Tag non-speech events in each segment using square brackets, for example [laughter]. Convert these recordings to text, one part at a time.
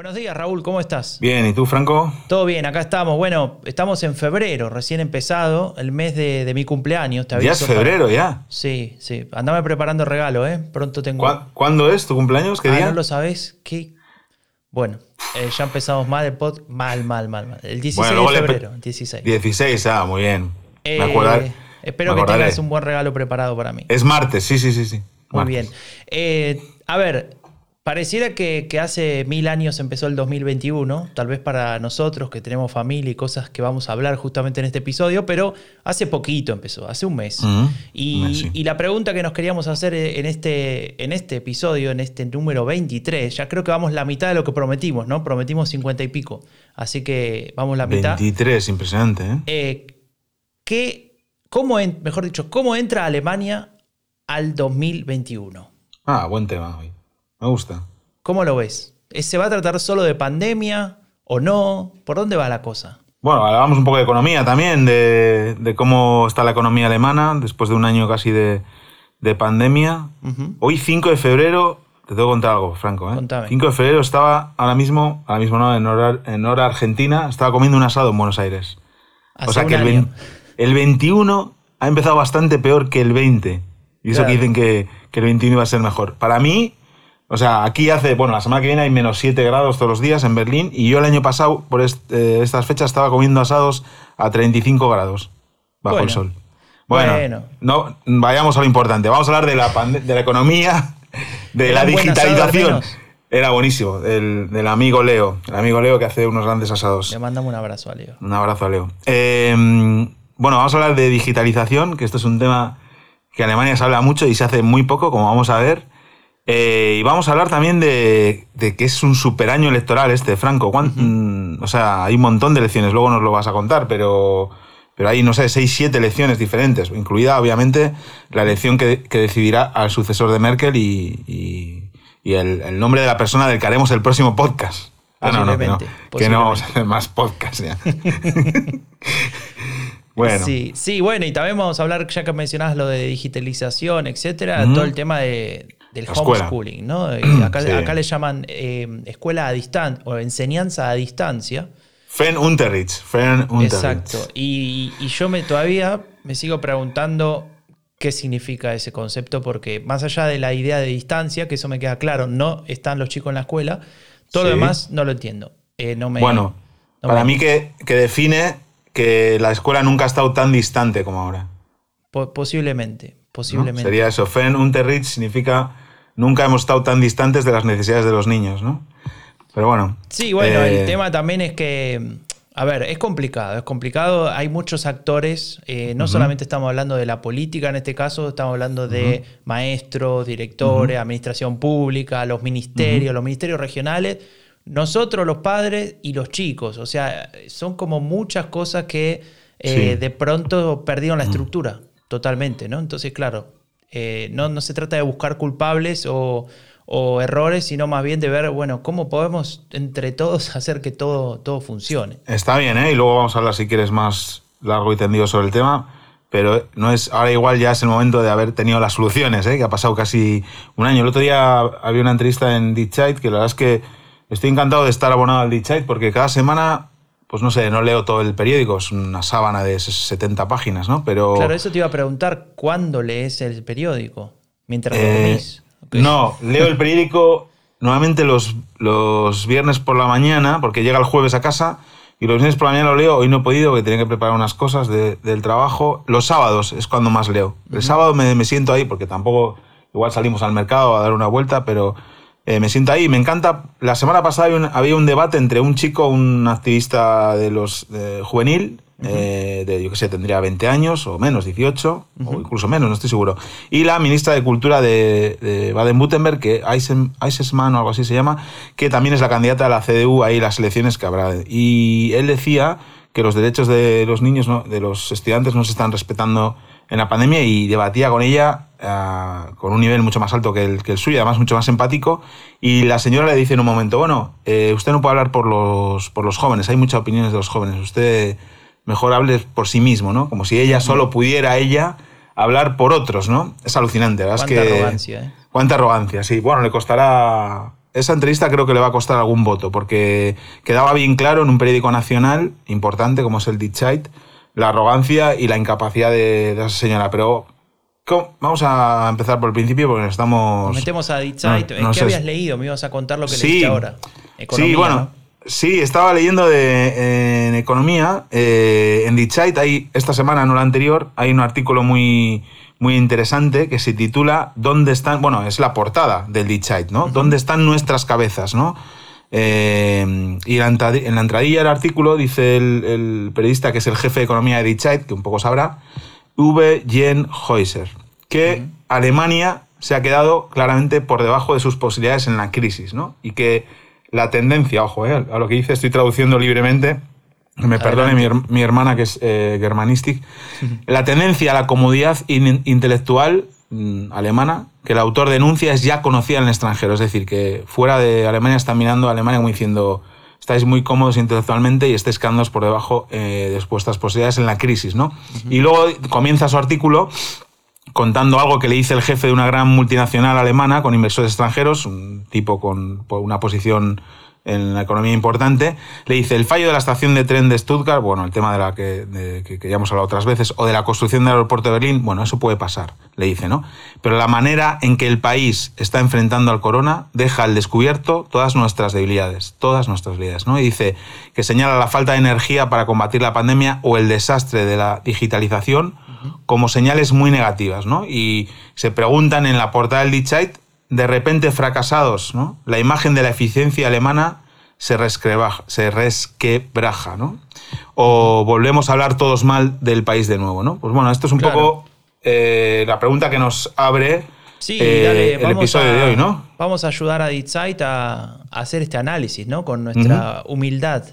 Buenos días, Raúl, ¿cómo estás? Bien, ¿y tú, Franco? Todo bien, acá estamos. Bueno, estamos en febrero, recién empezado, el mes de, mi cumpleaños. Te ya es febrero, ya. Sí, sí. Andame preparando regalo, ¿eh? Pronto tengo. ¿Cuándo es tu cumpleaños? ¿Qué ah, día? ¿No lo sabés? ¿Qué? Bueno, eh, ya empezamos mal el pod. Mal, mal, mal, mal. El 16 de febrero, 16. 16, ah, muy bien. Me eh, Espero que tengas un buen regalo preparado para mí. Es martes, sí, sí, sí, sí. Muy bien. Eh, a ver, Pareciera que, hace mil años empezó el 2021, tal vez para nosotros que tenemos familia y cosas que vamos a hablar justamente en este episodio, pero hace poquito empezó, hace un mes. y, la pregunta que nos queríamos hacer en este, en este episodio, en este número 23, ya creo que vamos la mitad de lo que prometimos, ¿no? Prometimos 50 y pico, así que vamos la mitad. 23, impresionante, ¿eh? eh ¿qué, cómo mejor dicho, ¿cómo entra Alemania al 2021? Ah, buen tema hoy. Me gusta. ¿Cómo lo ves? ¿Se va a tratar solo de pandemia o no? ¿Por dónde va la cosa? Bueno, hablamos un poco de economía también, de, cómo está la economía alemana después de un año casi de, pandemia. Hoy, 5 de febrero, te tengo que contar algo, Franco. ¿eh? 5 de febrero estaba ahora mismo, ahora mismo no, en hora, en hora argentina, estaba comiendo un asado en Buenos Aires. o sea que el, el, 21 ha empezado bastante peor que el 20. Y eso que dicen que, que el 21 iba a ser mejor. Para mí, o sea, aquí hace, bueno, la semana que viene hay menos 7 grados todos los días en Berlín y yo el año pasado, por eh, estas fechas, estaba comiendo asados a 35 grados bajo el sol. Bueno, no vayamos a lo importante. Vamos a hablar de la, de la economía, [laughs] de la digitalización. Era buenísimo, del, amigo Leo, el amigo Leo que hace unos grandes asados. Le mandamos un abrazo a Leo. Un abrazo a Leo. Em, bueno, vamos a hablar de digitalización, que esto es un tema que en Alemania se habla mucho y se hace muy poco, como vamos a ver. Eh, y vamos a hablar también de, que es un super año electoral este, Franco. Mm, o sea, hay un montón de elecciones, luego nos lo vas a contar, pero, pero hay, no sé, seis, siete elecciones diferentes, incluida obviamente la elección que, decidirá al sucesor de Merkel y, el, nombre de la persona del que haremos el próximo podcast. Ah, no, no, que no, que no vamos a hacer más podcast ya. [laughs] Bueno. Sí, sí, bueno, y también vamos a hablar, ya que mencionabas lo de digitalización, etcétera, todo el tema de, del homeschooling, ¿no? [clears throat] Acá, le llaman eh, escuela a distancia o enseñanza a distancia. Fen Unterricht, Fen Unterricht. Exacto. Y, yo me todavía me sigo preguntando qué significa ese concepto, porque más allá de la idea de distancia, que eso me queda claro, no están los chicos en la escuela, todo lo demás no lo entiendo. Eh, no me, bueno, para mí que, define que la escuela nunca ha estado tan distante como ahora. posiblemente, posiblemente. Sería eso. Fen Unterricht significa nunca hemos estado tan distantes de las necesidades de los niños, ¿no? Pero bueno. Sí, bueno, el eh, tema también es que, a ver, es complicado, es complicado, hay muchos actores, eh, no solamente estamos hablando de la política en este caso, estamos hablando de maestros, directores, administración pública, los ministerios, los ministerios regionales, nosotros los padres y los chicos, o sea, son como muchas cosas que eh, de pronto perdieron la estructura totalmente, ¿no? Entonces, claro, eh, no, se trata de buscar culpables o, errores, sino más bien de ver, bueno, cómo podemos entre todos [laughs] hacer que todo, todo funcione. Está bien, ¿eh? Y luego vamos a hablar, si quieres, más largo y tendido sobre el tema. Pero no es, ahora igual ya es el momento de haber tenido las soluciones, ¿eh? que ha pasado casi un año. El otro día había una entrevista en Ditchite que la verdad es que estoy encantado de estar abonado al Ditchite porque cada semana pues no sé, no leo todo el periódico, es una sábana de 70 páginas, ¿no? Pero... Claro, eso te iba a preguntar, ¿cuándo lees el periódico? Mientras eh, No, leo el periódico nuevamente los, los viernes por la mañana, porque llega el jueves a casa Y los viernes por la mañana lo leo, hoy no he podido, porque tenía que preparar unas cosas del trabajo. Los sábados es cuando más leo. El sábado me, me, siento ahí, porque tampoco, igual salimos al mercado a dar una vuelta, pero eh, me siento ahí. Me encanta. La semana pasada había un, debate entre un chico, un activista de los juvenil, eh, de, yo que sé, tendría 20 años o menos, 18, o incluso menos, no estoy seguro. Y la ministra de Cultura de, Baden-Württemberg, que Eisesman o algo así se llama, que también es la candidata a la CDU ahí las elecciones que habrá. Y él decía que los derechos de los niños, de los estudiantes, no se están respetando en la pandemia y debatía con ella eh, con un nivel mucho más alto que el, que el, suyo, además mucho más empático. Y la señora le dice en un momento, bueno, eh, usted no puede hablar por los, por los jóvenes, hay muchas opiniones de los jóvenes, usted mejor hable por sí mismo, ¿no? Como si ella solo pudiera ella hablar por otros, ¿no? Es alucinante, ¿verdad? Cuánta arrogancia, ¿eh? Cuánta arrogancia, sí. Bueno, le costará... Esa entrevista creo que le va a costar algún voto, porque quedaba bien claro en un periódico nacional importante como es el Die la arrogancia y la incapacidad de, esa señora. Pero vamos a empezar por el principio porque estamos... Nos metemos a Die ¿Qué habías leído? Me ibas a contar lo que leíste ahora. sí, bueno... Sí, estaba leyendo de, en economía, eh, en Die hay, esta semana, no la anterior, hay un artículo muy, muy interesante que se titula ¿Dónde están? Bueno, es la portada del Die ¿no? ¿Dónde están nuestras cabezas, no? Eh, y en la, entradilla del artículo dice el, periodista que es el jefe de economía de Die que un poco sabrá, V. Jen Heuser, que Alemania se ha quedado claramente por debajo de sus posibilidades en la crisis, ¿no? Y que la tendencia, ojo, eh, a lo que dice, estoy traduciendo libremente, me perdone mi, hermana que es eh, germanistic, la tendencia a la comodidad intelectual alemana que el autor denuncia es ya conocida en el extranjero, es decir, que fuera de Alemania está mirando a Alemania como diciendo estáis muy cómodos intelectualmente y estáis quedándoos por debajo eh, de vuestras posibilidades en la crisis, ¿no? Y luego comienza su artículo contando algo que le dice el jefe de una gran multinacional alemana con inversores extranjeros, un tipo con una posición en la economía importante, le dice el fallo de la estación de tren de Stuttgart, bueno, el tema de la que, que, ya hemos hablado otras veces, o de la construcción del aeropuerto de Berlín, bueno, eso puede pasar, le dice, ¿no? Pero la manera en que el país está enfrentando al corona deja al descubierto todas nuestras debilidades, todas nuestras debilidades, ¿no? Y dice que señala la falta de energía para combatir la pandemia o el desastre de la digitalización como señales muy negativas, ¿no? Y se preguntan en la portada del Dichait, de repente fracasados, ¿no? La imagen de la eficiencia alemana se, se resquebraja, ¿no? O volvemos a hablar todos mal del país de nuevo, ¿no? Pues bueno, esto es un poco eh, la pregunta que nos abre eh, el episodio de hoy, ¿no? Vamos a ayudar a Ditzait a, hacer este análisis, ¿no? Con nuestra humildad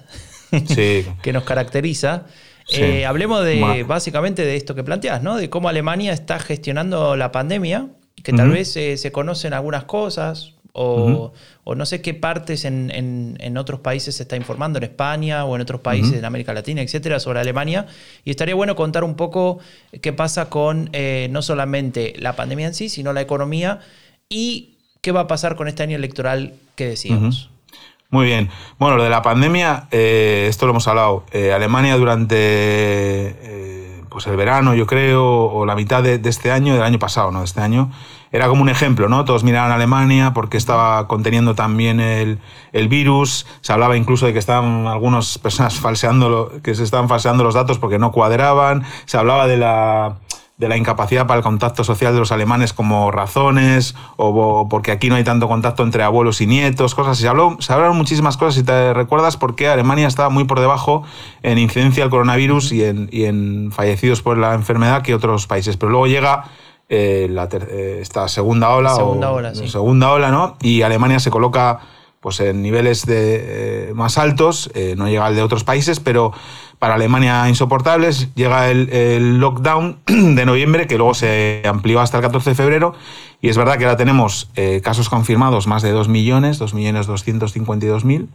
[laughs] que nos caracteriza. Eh, hablemos de básicamente de esto que planteas, ¿no? De cómo Alemania está gestionando la pandemia, que tal vez eh, se conocen algunas cosas, o, no sé qué partes en, otros países se está informando, en España o en otros países en América Latina, etcétera, sobre Alemania. Y estaría bueno contar un poco qué pasa con eh, no solamente la pandemia en sí, sino la economía y qué va a pasar con este año electoral que decíamos. Muy bien. Bueno, lo de la pandemia, eh, esto lo hemos hablado. Eh, Alemania durante pues el verano, yo creo, o la mitad de, este año, del año pasado, no de este año, era como un ejemplo, ¿no? Todos miraban a Alemania porque estaba conteniendo también el, el virus. Se hablaba incluso de que estaban algunas personas falseando, que se estaban falseando los datos porque no cuadraban. Se hablaba de la de la incapacidad para el contacto social de los alemanes como razones, o porque aquí no hay tanto contacto entre abuelos y nietos, cosas. Se, habló, se hablaron muchísimas cosas, si te recuerdas, porque Alemania estaba muy por debajo en incidencia del coronavirus y en, y en fallecidos por la enfermedad que otros países. Pero luego llega eh, la eh, esta segunda ola, segunda ola, sí. segunda ola, ¿no? Y Alemania se coloca pues en niveles de, eh, más altos, no llega al de otros países, pero para Alemania insoportables. Llega el, lockdown [clears throat] de noviembre, que luego se amplió hasta el 14 de febrero. Y es verdad que ahora tenemos eh, casos confirmados más de 2 millones, 2 millones 252 mil,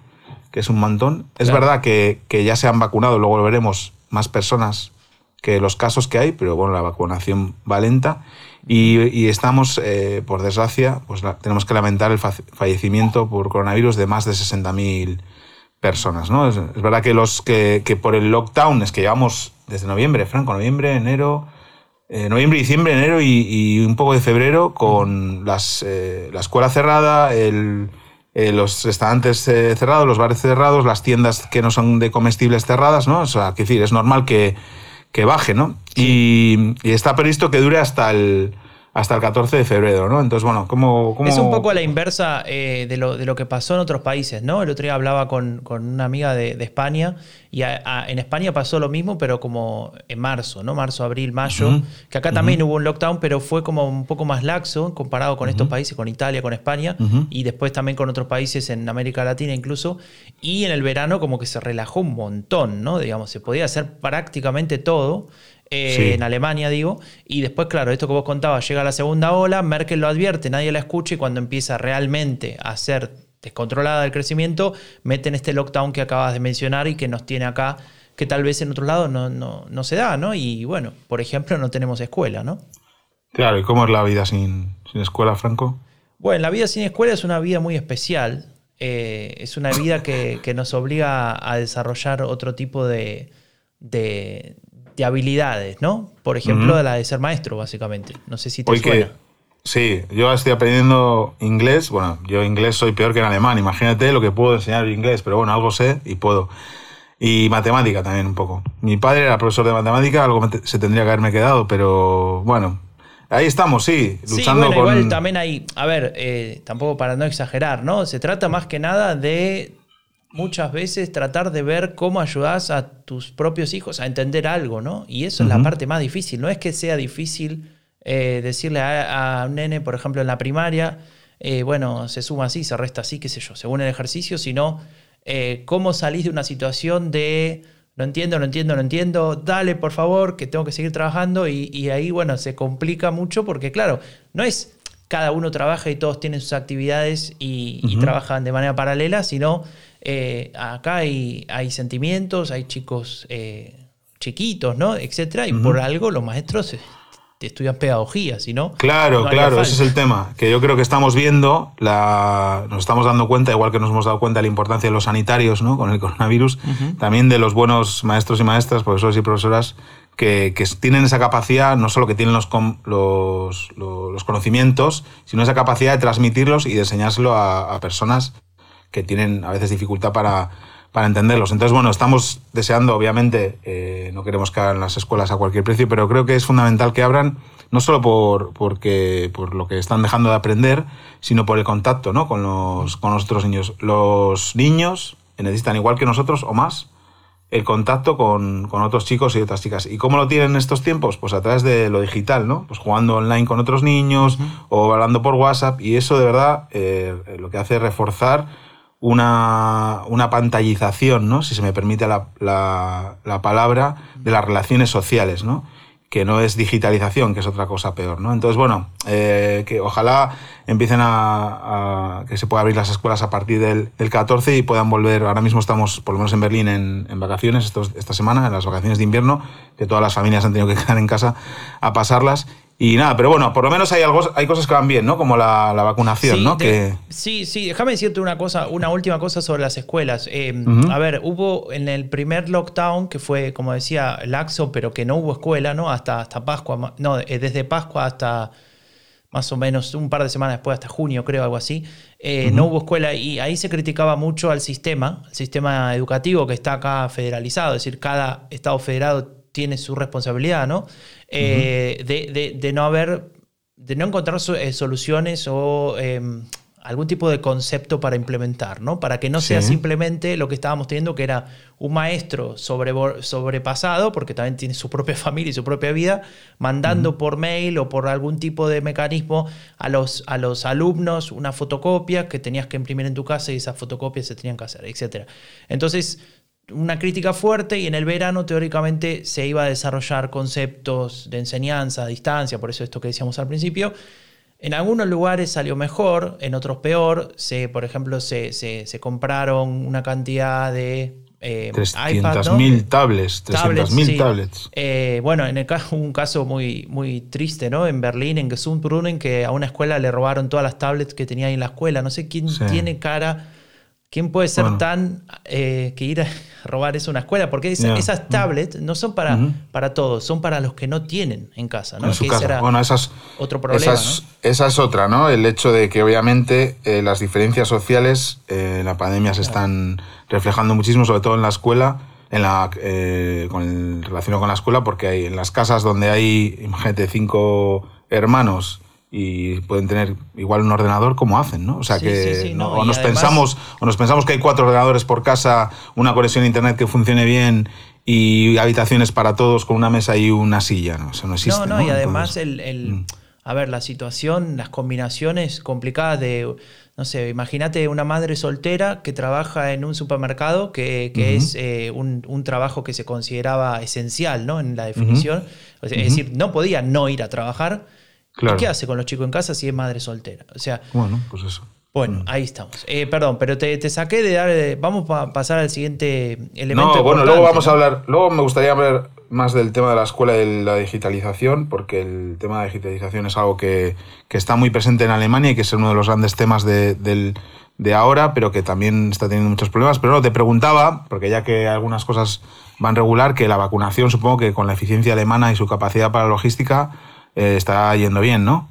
que es un montón. Es verdad que, ya se han vacunado, luego lo veremos, más personas que los casos que hay, pero bueno, la vacunación va lenta. Y, estamos, eh, por desgracia, pues tenemos que lamentar el fallecimiento por coronavirus de más de 60.000 personas, ¿no? Es, verdad que los que, que, por el lockdown es que llevamos desde noviembre, Franco, noviembre, enero, eh, noviembre, diciembre, enero y, un poco de febrero con las, eh, la escuela cerrada, el, eh, los restaurantes eh, cerrados, los bares cerrados, las tiendas que no son de comestibles cerradas, ¿no? O sea, que decir, es normal que, que baje, ¿no? Y, y, está previsto que dure hasta el, hasta el 14 de febrero, ¿no? Entonces, bueno, ¿cómo...? Es un poco a la inversa eh, de, lo, de, lo, que pasó en otros países, ¿no? El otro día hablaba con, con una amiga de, de España y en España pasó lo mismo, pero como en marzo, ¿no? Marzo, abril, mayo, que acá también hubo un lockdown, pero fue como un poco más laxo comparado con estos países, con Italia, con España, y después también con otros países en América Latina incluso, y en el verano como que se relajó un montón, ¿no? Digamos, se podía hacer prácticamente todo. Eh, en Alemania, digo. Y después, claro, esto que vos contabas, llega la segunda ola, Merkel lo advierte, nadie la escucha y cuando empieza realmente a ser descontrolada el crecimiento, meten este lockdown que acabas de mencionar y que nos tiene acá, que tal vez en otro lado no, no, se da, ¿no? Y bueno, por ejemplo, no tenemos escuela, ¿no? Claro, ¿y cómo es la vida sin, escuela, Franco? Bueno, la vida sin escuela es una vida muy especial. Eh, es una vida que, nos obliga a desarrollar otro tipo de, de habilidades, ¿no? Por ejemplo, de la de ser maestro, básicamente. No sé si te suena. sí, yo estoy aprendiendo inglés. Bueno, yo inglés soy peor que en alemán. Imagínate lo que puedo enseñar inglés, pero bueno, algo sé y puedo. Y matemática también un poco. Mi padre era profesor de matemática, algo se tendría que haberme quedado, pero bueno, ahí estamos, sí, luchando sí, bueno, Igual también hay, a ver, eh, tampoco para no exagerar, ¿no? Se trata más que nada de muchas veces tratar de ver cómo ayudas a tus propios hijos a entender algo, ¿no? Y eso es la parte más difícil. No es que sea difícil eh, decirle a, un nene, por ejemplo, en la primaria, eh, bueno, se suma así, se resta así, qué sé yo, según el ejercicio, sino eh, cómo salís de una situación de no entiendo, no entiendo, no entiendo, dale por favor, que tengo que seguir trabajando y, ahí, bueno, se complica mucho porque, claro, no es cada uno trabaja y todos tienen sus actividades y trabajan de manera paralela, sino eh, acá hay, hay, sentimientos, hay chicos eh, chiquitos, ¿no? Etcétera, y por algo los maestros estudian pedagogía, si no. Claro, claro, ese es el tema. Que yo creo que estamos viendo, la, nos estamos dando cuenta, igual que nos hemos dado cuenta de la importancia de los sanitarios ¿no? con el coronavirus, también de los buenos maestros y maestras, profesores y profesoras, que, que tienen esa capacidad, no solo que tienen los, los, los, conocimientos, sino esa capacidad de transmitirlos y de enseñárselo a, a personas que tienen a veces dificultad para, para entenderlos. Entonces, bueno, estamos deseando, obviamente, eh, no queremos que abran las escuelas a cualquier precio, pero creo que es fundamental que abran, no solo por, porque, por lo que están dejando de aprender, sino por el contacto ¿no? con, los, con los otros niños. Los niños necesitan, igual que nosotros o más, el contacto con, con, otros chicos y otras chicas. ¿Y cómo lo tienen en estos tiempos? Pues a través de lo digital, ¿no? Pues jugando online con otros niños o hablando por WhatsApp. Y eso de verdad eh, lo que hace es reforzar una, una pantallización, ¿no? si se me permite la, la, palabra, de las relaciones sociales, ¿no? que no es digitalización, que es otra cosa peor. ¿no? Entonces, bueno, eh, que ojalá empiecen a, que se pueda abrir las escuelas a partir del, del, 14 y puedan volver. Ahora mismo estamos, por lo menos en Berlín, en, vacaciones esta semana, en las vacaciones de invierno, que todas las familias han tenido que [laughs] quedar en casa a pasarlas. Y nada, pero bueno, por lo menos hay, algo, hay cosas que van bien, ¿no? Como la, vacunación, sí, ¿no? que... Sí, sí, déjame decirte una cosa, una última cosa sobre las escuelas. Eh, a ver, hubo en el primer lockdown, que fue, como decía, laxo, pero que no hubo escuela, ¿no? Hasta, hasta Pascua, no, eh, desde Pascua hasta más o menos un par de semanas después, hasta junio, creo, algo así, eh, no hubo escuela y ahí se criticaba mucho al sistema, el sistema educativo que está acá federalizado, es decir, cada estado federado tiene su responsabilidad, ¿no? Eh, de, no haber, de no encontrar eh, soluciones o em, algún tipo de concepto para implementar, ¿no? Para que no sea simplemente lo que estábamos teniendo, que era un maestro sobre, sobrepasado, porque también tiene su propia [laughs] familia y su propia vida, mandando por mail o por algún tipo de mecanismo a los, a los alumnos una fotocopia que tenías que imprimir en tu casa y esas fotocopias se tenían que hacer, etc. Entonces, una crítica fuerte y en el verano teóricamente se iba a desarrollar conceptos de enseñanza a distancia, por eso esto que decíamos al principio. En algunos lugares salió mejor, en otros peor. Se, por ejemplo, se, se, compraron una cantidad de eh, 300.000 tablets. 300.000 tablets. Eh, bueno, en el caso, un caso muy, muy triste, ¿no? En Berlín, en Gesundbrunnen, que a una escuela le robaron todas las tablets que tenía ahí en la escuela. No sé quién tiene cara ¿Quién puede ser tan eh, que ir a [laughs] robar eso a una escuela? Porque esas tablets no son para, para todos, son para los que no tienen en casa, ¿no? bueno, esas, otro problema. Esa es otra, ¿no? El hecho de que obviamente eh, las diferencias sociales en eh, la pandemia se están reflejando muchísimo, sobre todo en la escuela, en la, con relacionado con la escuela, porque hay en las casas donde hay, imagínate, cinco hermanos y pueden tener igual un ordenador como hacen, ¿no? O sea que o nos pensamos o nos pensamos que hay cuatro ordenadores por casa, una conexión a internet que funcione bien y habitaciones para todos con una mesa y una silla, ¿no? Eso no existe. No, no, y además el, mm. a ver, la situación, las combinaciones complicadas de no sé, imagínate una madre soltera que trabaja en un supermercado, que, es eh, un, trabajo que se consideraba esencial ¿no? en la definición. Es decir, no podía no ir a trabajar ¿Qué hace con los chicos en casa si es madre soltera? O sea, bueno, pues eso. Bueno, mm. ahí estamos. Eh, perdón, pero te, saqué de dar. vamos a pasar al siguiente elemento. No, bueno, luego vamos a hablar. Luego me gustaría hablar más del tema de la escuela y de la digitalización, porque el tema de digitalización es algo que, está muy presente en Alemania y que es uno de los grandes temas de, de ahora, pero que también está teniendo muchos problemas. Pero no, te preguntaba, porque ya que algunas cosas van regular, que la vacunación, supongo que con la eficiencia alemana y su capacidad para la logística eh, está yendo bien, ¿no?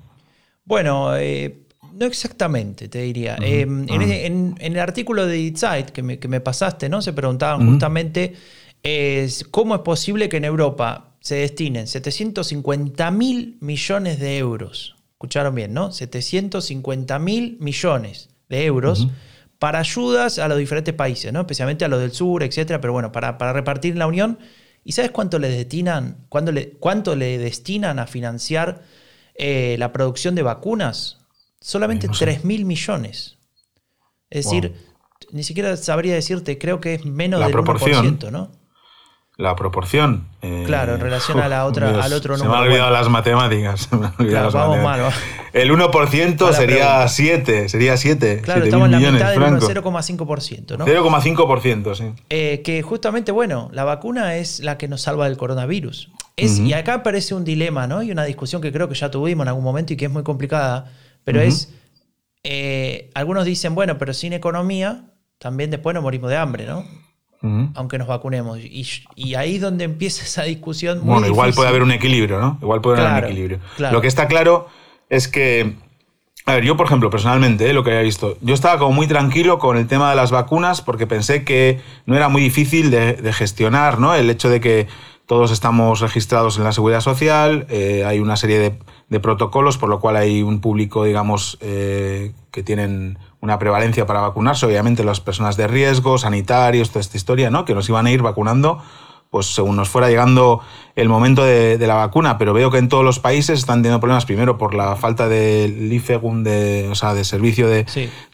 Bueno, eh, no exactamente, te diría. Eh, en, el artículo de Zeit que me, que me pasaste, ¿no? Se preguntaban justamente cómo es posible que en Europa se destinen 750 mil millones de euros. Escucharon bien, ¿no? 750 mil millones de euros para ayudas a los diferentes países, ¿no? Especialmente a los del sur, etcétera, pero bueno, para, para repartir en la Unión ¿Y sabes cuánto le destinan, le, cuánto le destinan a financiar eh, la producción de vacunas? Solamente 3 mil millones. Es decir, ni siquiera sabría decirte, creo que es menos del proporción. 1%, ¿no? La proporción. Eh, claro, en relación a la [laughs] otra, al otro número. Se me han olvidado las matemáticas. [laughs] claro, vamos mal. El 1% sería 7, sería 7. Claro, estamos en la mitad del 0,5%, ¿no? 0,5%, sí. Eh, que justamente, bueno, la vacuna es la que nos salva del coronavirus. Es, Y acá aparece un dilema, ¿no? Y una discusión que creo que ya tuvimos en algún momento y que es muy complicada, pero es, eh, algunos dicen, bueno, pero sin economía también después nos morimos de hambre, ¿no? Aunque nos vacunemos. Y, ahí es donde empieza esa discusión. Muy bueno, igual puede haber un equilibrio, ¿no? Igual puede haber un equilibrio. Lo que está claro es que, a ver, yo por ejemplo, personalmente, eh, lo que había visto, yo estaba como muy tranquilo con el tema de las vacunas porque pensé que no era muy difícil de, gestionar, ¿no? El hecho de que todos estamos registrados en la seguridad social, eh, hay una serie de, protocolos, por lo cual hay un público, digamos, eh, que tienen una prevalencia para vacunarse, obviamente las personas de riesgo, sanitarios, toda esta historia, ¿no? Que nos iban a ir vacunando pues según nos fuera llegando el momento de, la vacuna, pero veo que en todos los países están teniendo problemas primero por la falta de IFEGUN, de, o sea, de servicio de,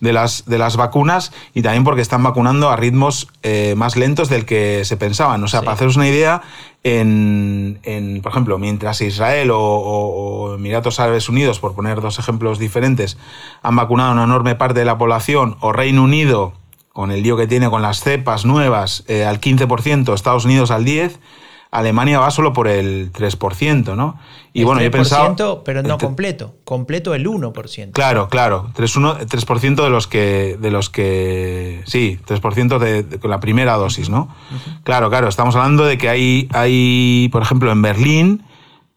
de, las, de las vacunas y también porque están vacunando a ritmos eh, más lentos del que se pensaban. O sea, para haceros una idea, en, en, por ejemplo, mientras Israel o, o, Emiratos Árabes Unidos, por poner dos ejemplos diferentes, han vacunado a una enorme parte de la población, o Reino Unido, con el lío que tiene con las cepas nuevas, eh, al 15%, Estados Unidos al 10%, Alemania va solo por el 3%, ¿no? Y bueno, yo he pensado... Pero no completo, completo el 1%. Claro, claro, 3%, 3 de los que... De los que sí, 3% de, de, la primera dosis, ¿no? Claro, claro, estamos hablando de que hay, hay por ejemplo, en Berlín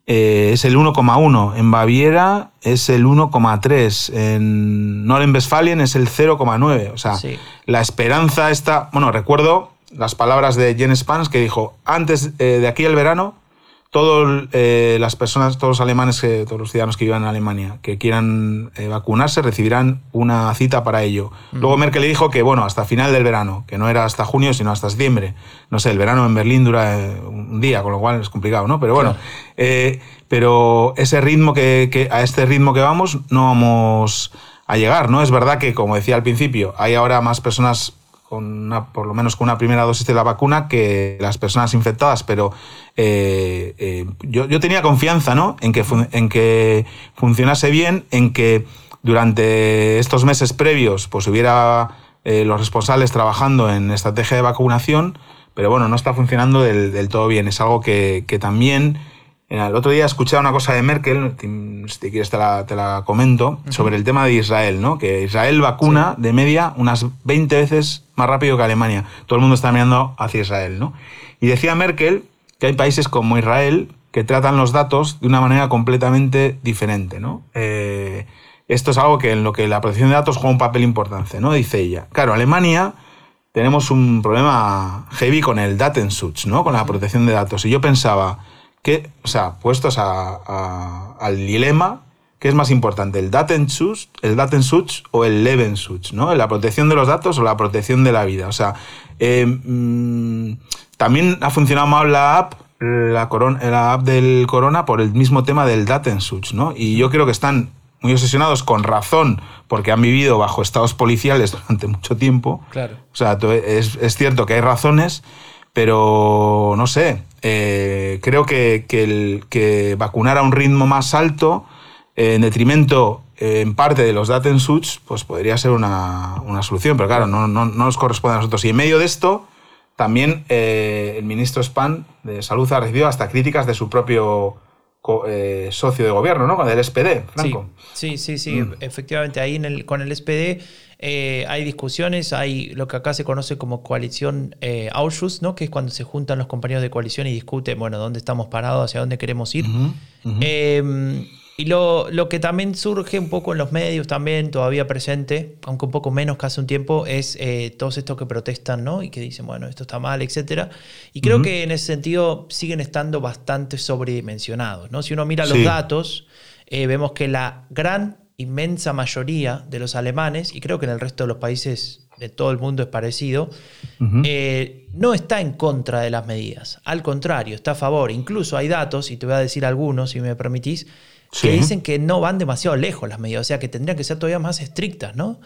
eh, es el 1,1. En Baviera es el 1,3. En Norden-Westfalen es el 0,9. O sea, la esperanza está. Bueno, recuerdo las palabras de Jens Spans que dijo: antes eh, de aquí el verano todas eh, las personas, todos los alemanes, todos los ciudadanos que vivan en Alemania, que quieran eh, vacunarse, recibirán una cita para ello. Luego Merkel le dijo que, bueno, hasta final del verano, que no era hasta junio, sino hasta septiembre. No sé, el verano en Berlín dura eh, un día, con lo cual es complicado, ¿no? Pero bueno, pero ese ritmo que, a este ritmo que vamos, no vamos a llegar, ¿no? Es verdad que, como decía al principio, hay ahora más personas con una, por lo menos con una primera dosis de la vacuna que las personas infectadas, pero eh, eh, yo, tenía confianza ¿no? en, que en que funcionase bien, en que durante estos meses previos pues hubiera eh, los responsables trabajando en estrategia de vacunación, pero bueno, no está funcionando del, todo bien. Es algo que, también El otro día escuché una cosa de Merkel, si te quieres te la, comento, sobre el tema de Israel, ¿no? Que Israel vacuna de media unas 20 veces más rápido que Alemania. Todo el mundo está mirando hacia Israel, ¿no? Y decía Merkel que hay países como Israel que tratan los datos de una manera completamente diferente, ¿no? Eh, esto es algo que en lo que la protección de datos juega un papel importante, ¿no? Dice ella. Claro, Alemania tenemos un problema heavy con el Datenschutz, ¿no? Con la protección de datos. Y yo pensaba que, o sea, puestos al dilema, ¿qué es más importante? ¿El Datenschutz, el Datenschutz o el Lebensschutz, ¿no? ¿La protección de los datos o la protección de la vida? O sea, eh, mm, también ha funcionado mal la app, la, la app del Corona por el mismo tema del Datenschutz, ¿no? Y yo creo que están muy obsesionados con razón porque han vivido bajo estados policiales [laughs] durante mucho tiempo. Claro. O sea, es, es cierto que hay razones, pero no sé, eh, creo que, el, que vacunar a un ritmo más alto, eh, en detrimento eh, en parte de los Datenschutz, pues podría ser una, solución, pero claro, no, no, no, nos corresponde a nosotros. Y en medio de esto, también el ministro Spahn de Salud ha recibido hasta críticas de su propio socio de gobierno, ¿no? Con el SPD, Franco. Sí, sí, sí, mm. efectivamente, ahí en el, con el SPD eh, hay discusiones, hay lo que acá se conoce como coalición eh, Ausschuss, ¿no? que es cuando se juntan los compañeros de coalición y discuten, bueno, dónde estamos parados, hacia dónde queremos ir. Em, y lo, que también surge un poco en los medios también, todavía presente, aunque un poco menos que hace un tiempo, es eh, todos estos que protestan, ¿no? Y que dicen, bueno, esto está mal, etc. Y creo que en ese sentido siguen estando bastante sobredimensionados, ¿no? Si uno mira los datos, vemos que la gran inmensa mayoría de los alemanes, y creo que en el resto de los países de todo el mundo es parecido, eh, no está en contra de las medidas. Al contrario, está a favor. Incluso hay datos, y te voy a decir algunos, si me permitís, que dicen que no van demasiado lejos las medidas, o sea que tendrían que ser todavía más estrictas, ¿no?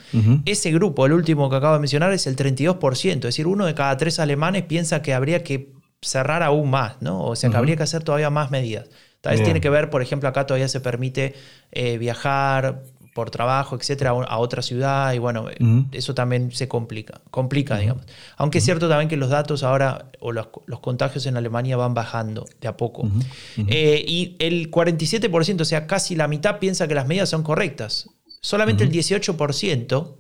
Ese grupo, el último que acabo de mencionar, es el 32%, es decir, uno de cada tres alemanes piensa que habría que cerrar aún más, ¿no? O sea que habría que hacer todavía más medidas. Tal vez tiene que ver, por ejemplo, acá todavía se permite eh, viajar por trabajo, etcétera, a otra ciudad y bueno, eso también se complica, complica, digamos. Aunque es cierto también que los datos ahora o los, contagios en Alemania van bajando de a poco. Eh, y el 47%, o sea, casi la mitad piensa que las medidas son correctas. Solamente el 18%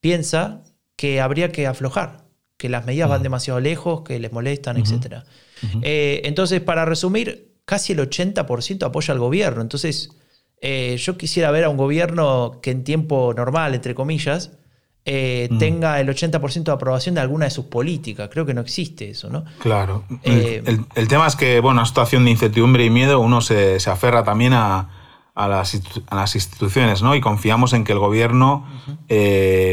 piensa que habría que aflojar, que las medidas van demasiado lejos, que les molestan, etcétera. Eh, entonces, para resumir, casi el 80% apoya al gobierno. Entonces, eh, yo quisiera ver a un gobierno que en tiempo normal, entre comillas, eh, mm. tenga el 80% de aprobación de alguna de sus políticas. Creo que no existe eso, ¿no? Claro. el, eh, tema es que, bueno, una situación de incertidumbre y miedo, uno se, aferra también a, las, instituciones, ¿no? Y confiamos en que el gobierno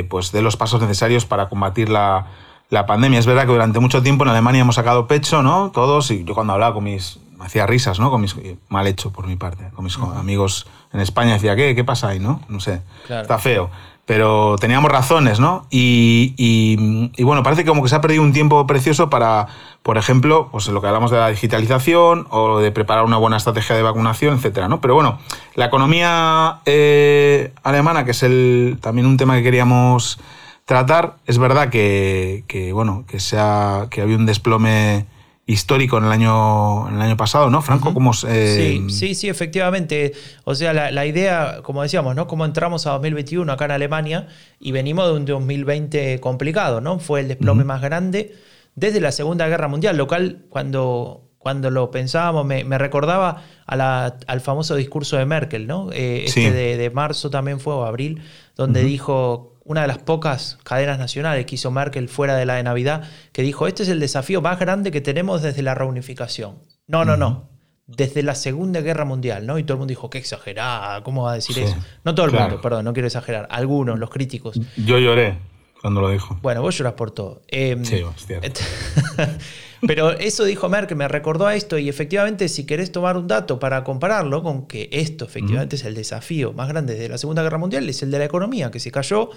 pues dé los pasos necesarios para combatir la, la pandemia. Es verdad que durante mucho tiempo en Alemania hemos sacado pecho, ¿no? Todos, y yo cuando hablaba con mis, me hacía risas, ¿no? Con mis, mal hecho por mi parte, con mis amigos en España decía, ¿qué, qué pasa ahí, no? No sé, está feo. Pero teníamos razones, ¿no? Y, y, bueno, parece que como que se ha perdido un tiempo precioso para, por ejemplo, pues lo que hablamos de la digitalización o de preparar una buena estrategia de vacunación, etcétera, ¿no? Pero bueno, la economía eh, alemana, que es el, también un tema que queríamos tratar. Es verdad que, bueno, que, sea, que había un desplome histórico en el año, en el año pasado, ¿no, Franco? sí, sí, sí, efectivamente. O sea, la, idea, como decíamos, ¿no? Cómo entramos a 2021 acá en Alemania y venimos de un 2020 complicado, ¿no? Fue el desplome más grande desde la Segunda Guerra Mundial, lo cual cuando, cuando lo pensábamos me, recordaba al famoso discurso de Merkel, ¿no? Eh, este de, de, marzo también fue, o abril, donde dijo una de las pocas cadenas nacionales que hizo Merkel fuera de la de Navidad, que dijo, este es el desafío más grande que tenemos desde la reunificación. No, no, no. Desde la Segunda Guerra Mundial, ¿no? Y todo el mundo dijo, qué exagerada, ¿cómo va a decir eso? No todo el mundo, perdón, no quiero exagerar. Algunos, los críticos. Yo lloré cuando lo dijo. Bueno, vos lloras por todo. Em, sí, hostia. [laughs] Pero eso dijo Merkel, me recordó a esto y efectivamente si querés tomar un dato para compararlo con que esto efectivamente es el desafío más grande de la Segunda Guerra Mundial, es el de la economía, que se cayó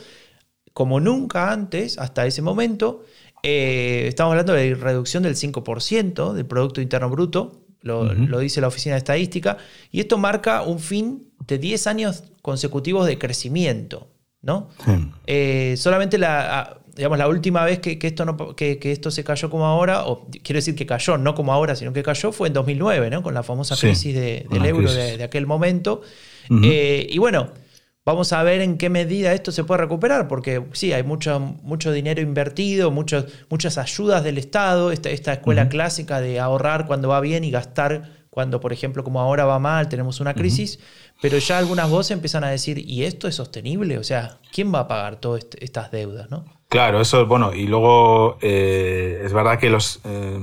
como nunca antes, hasta ese momento. Eh, estamos hablando de reducción del 5% del Producto Interno Bruto, lo, dice la Oficina de Estadística, y esto marca un fin de 10 años consecutivos de crecimiento. ¿no? Eh, solamente la, digamos, la última vez que, esto, no, que, esto se cayó como ahora, o quiero decir que cayó, no como ahora, sino que cayó, fue en 2009, ¿no? Con la famosa crisis del euro de, aquel momento. Eh, y bueno, vamos a ver en qué medida esto se puede recuperar, porque sí, hay mucho, mucho dinero invertido, muchas ayudas del Estado, esta, esta escuela clásica de ahorrar cuando va bien y gastar cuando, por ejemplo, como ahora va mal, tenemos una crisis, pero ya algunas voces empiezan a decir, ¿y esto es sostenible? O sea, ¿quién va a pagar todas estas deudas? ¿no? Claro, eso es bueno. Y luego eh, es verdad que los, eh,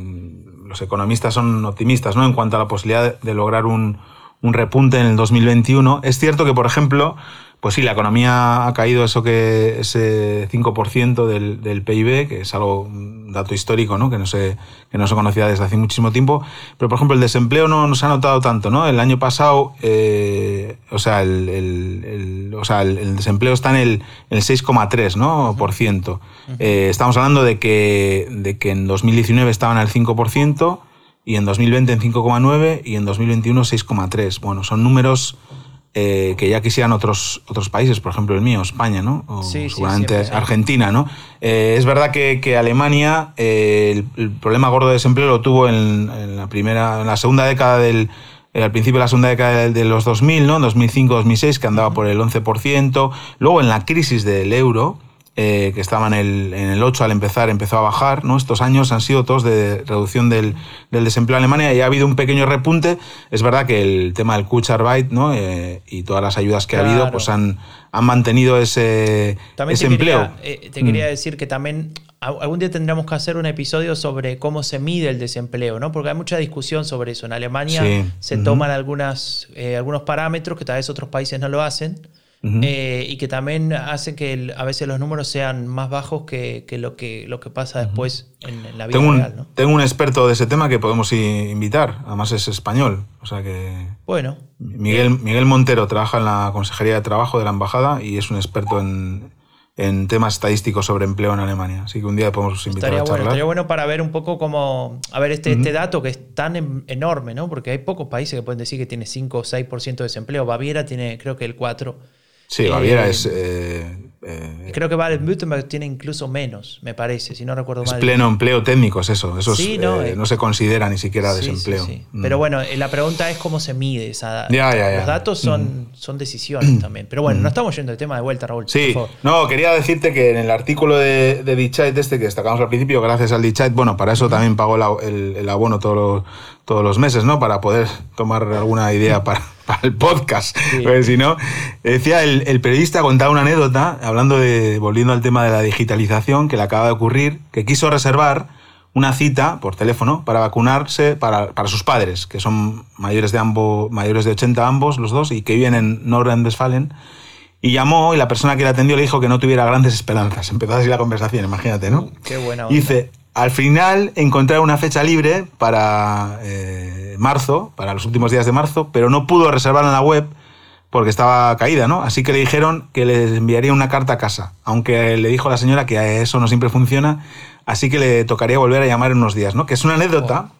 los economistas son optimistas ¿no? en cuanto a la posibilidad de lograr un, un repunte en el 2021. Es cierto que, por ejemplo, pues sí, la economía ha caído eso que ese 5% del, del, PIB, que es algo, un dato histórico, ¿no? Que no se, que no se conocía desde hace muchísimo tiempo. Pero, por ejemplo, el desempleo no, no se ha notado tanto, ¿no? El año pasado, eh, o sea, el, el, o sea, el, desempleo está en el, el 6,3%, ¿no? Por ciento. Eh, estamos hablando de que, de que en 2019 estaban al 5% y en 2020 en 5,9 y en 2021 6,3. Bueno, son números eh, que ya quisieran otros, otros países, por ejemplo el mío, España, ¿no? O seguramente Argentina, ¿no? Eh, es verdad que, Alemania eh, el, problema gordo de desempleo lo tuvo en, la primera, en la segunda década del al principio de la segunda década de los 2000, ¿no? 2005-2006, que andaba por el 11%. Luego en la crisis del euro, eh, que estaba en el, en el 8 al empezar, empezó a bajar. ¿no? Estos años han sido todos de reducción del, del, desempleo en Alemania y ha habido un pequeño repunte. Es verdad que el tema del Kurzarbeit ¿no? Eh, y todas las ayudas que ha habido pues han, han mantenido ese, ese empleo. Eh, te quería mm. decir que también algún día tendremos que hacer un episodio sobre cómo se mide el desempleo, ¿no? Porque hay mucha discusión sobre eso. En Alemania se toman algunas, algunos parámetros que tal vez otros países no lo hacen. Eh, y que también hace que a veces los números sean más bajos que, lo, que lo que pasa después en, la vida tengo real. Un, Tengo un experto de ese tema que podemos invitar, además es español, o sea que... Bueno. Miguel, Miguel Montero trabaja en la Consejería de Trabajo de la Embajada y es un experto en, temas estadísticos sobre empleo en Alemania. Así que un día podemos invitar estaría a charlar. Bueno, estaría bueno para ver un poco cómo... A ver, este, este dato que es tan enorme, ¿no? Porque hay pocos países que pueden decir que tiene 5 o 6% de desempleo. Baviera tiene creo que el 4%. Sí, Baviera eh, es. Eh, eh, creo que Baden-Württemberg tiene incluso menos, me parece, si no recuerdo es mal. pleno empleo técnico, es eso. Eso no, se considera ni siquiera desempleo. Mm. Pero bueno, la pregunta es cómo se mide esa. Los datos son, mm. son decisiones también. Pero bueno, no mm. estamos yendo el tema de vuelta, Raúl. Sí, no, quería decirte que en el artículo de, de Dichat, este que destacamos al principio, gracias al Dichat, bueno, para eso también pago el, el abono todos los todos los meses, ¿no? Para poder tomar alguna idea para, el podcast. Porque si no, decía el, periodista contaba una anécdota, hablando de, volviendo al tema de la digitalización, que le acaba de ocurrir, que quiso reservar una cita por teléfono para vacunarse para, sus padres, que son mayores de ambos, mayores de 80 ambos, los dos, y que viven en Nordrhein-Westfalen. Y llamó y la persona que le atendió le dijo que no tuviera grandes esperanzas. Empezó así la conversación, imagínate, ¿no? Qué buena dice, al final encontrar una fecha libre para eh, marzo, para los últimos días de marzo, pero no pudo reservarla en la web porque estaba caída, ¿no? Así que le dijeron que les enviaría una carta a casa, aunque le dijo a la señora que eso no siempre funciona, así que le tocaría volver a llamar en unos días, ¿no? Que es una anécdota,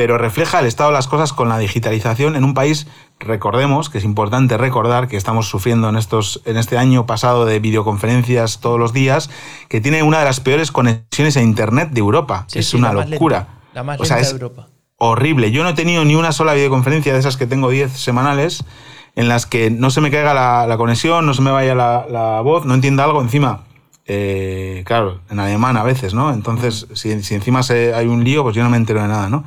pero refleja el estado de las cosas con la digitalización en un país, recordemos, que es importante recordar que estamos sufriendo en, estos, en este año pasado de videoconferencias todos los días, que tiene una de las peores conexiones a Internet de Europa. es una locura. la más lenta de Europa. Horrible. Yo no he tenido ni una sola videoconferencia de esas que tengo 10 semanales en las que no se me caiga la, conexión, no se me vaya la, voz, no entienda algo encima. Eh, claro, en alemán a veces, ¿no? Entonces, si, encima hay un lío, pues yo no me entero de nada, ¿no?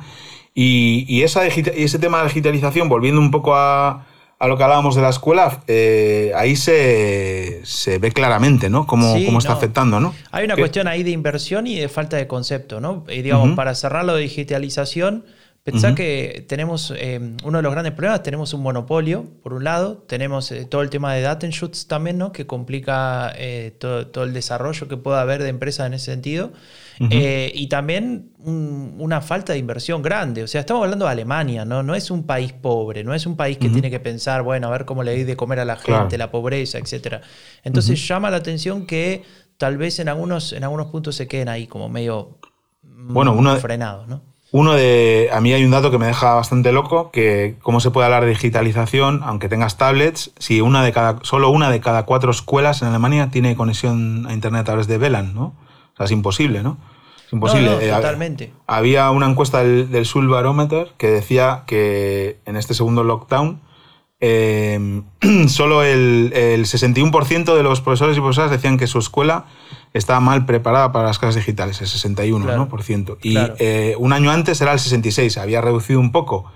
Y, esa ese tema de digitalización, volviendo un poco a, lo que hablábamos de la escuela, eh, ahí se, ve claramente, ¿no? Cómo, cómo está afectando, ¿no? Hay una cuestión ahí de inversión y de falta de concepto, ¿no? Y digamos, para cerrar lo de digitalización, Pensá que tenemos eh, uno de los grandes problemas, tenemos un monopolio, por un lado, tenemos eh, todo el tema de Datenschutz también, ¿no? que complica eh, todo, el desarrollo que pueda haber de empresas en ese sentido, y también una falta de inversión grande. O sea, estamos hablando de Alemania, ¿no? no es un país pobre, no es un país que tiene que pensar, bueno, a ver cómo le doy de comer a la gente, la pobreza, etc. Entonces llama la atención que tal vez en algunos, en algunos puntos se queden ahí como medio bueno, uno, frenados. ¿no? Uno de, a mí hay un dato que me deja bastante loco, que cómo se puede hablar de digitalización, aunque tengas tablets, si una de cada, solo una de cada cuatro escuelas en Alemania tiene conexión a Internet a través de VLAN, ¿no? O sea, es imposible, ¿no? Es imposible. Eh, totalmente. Había una encuesta del, del Sul Barometer que decía que en este segundo lockdown eh, [clears throat] solo el, 61% de los profesores y profesoras decían que su escuela estaba mal preparada para las clases digitales, el 61%. Y eh, un año antes era el 66%, había reducido un poco.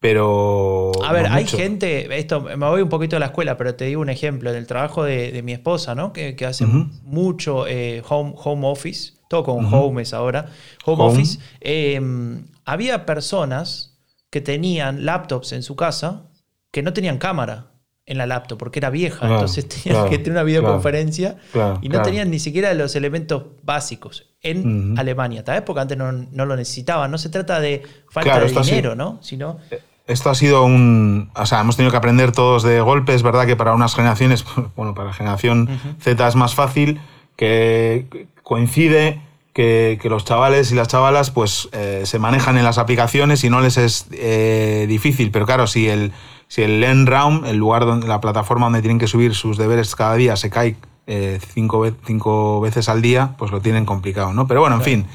Pero. A ver, hay gente, esto me voy un poquito a la escuela, pero te digo un ejemplo, en el trabajo de, mi esposa, ¿no? Que, hace mucho eh, home, home office, todo con home es ahora, home, office. Em, había personas que tenían laptops en su casa que no tenían cámara en la laptop porque era vieja, entonces tenían que tener una videoconferencia y no tenían ni siquiera los elementos básicos en Alemania. Tal vez porque antes no, lo necesitaban. No se trata de falta de dinero, ¿no? Sino eh, esto ha sido un. O sea, hemos tenido que aprender todos de golpe. Es verdad que para unas generaciones, [laughs] bueno, para la generación Z es más fácil, que coincide que, los chavales y las chavalas pues eh, se manejan en las aplicaciones y no les es eh, difícil. Pero claro, si el, si el LearnRound, el lugar donde la plataforma donde tienen que subir sus deberes cada día, se cae eh, cinco, cinco, veces al día, pues lo tienen complicado, ¿no? Pero bueno, en fin.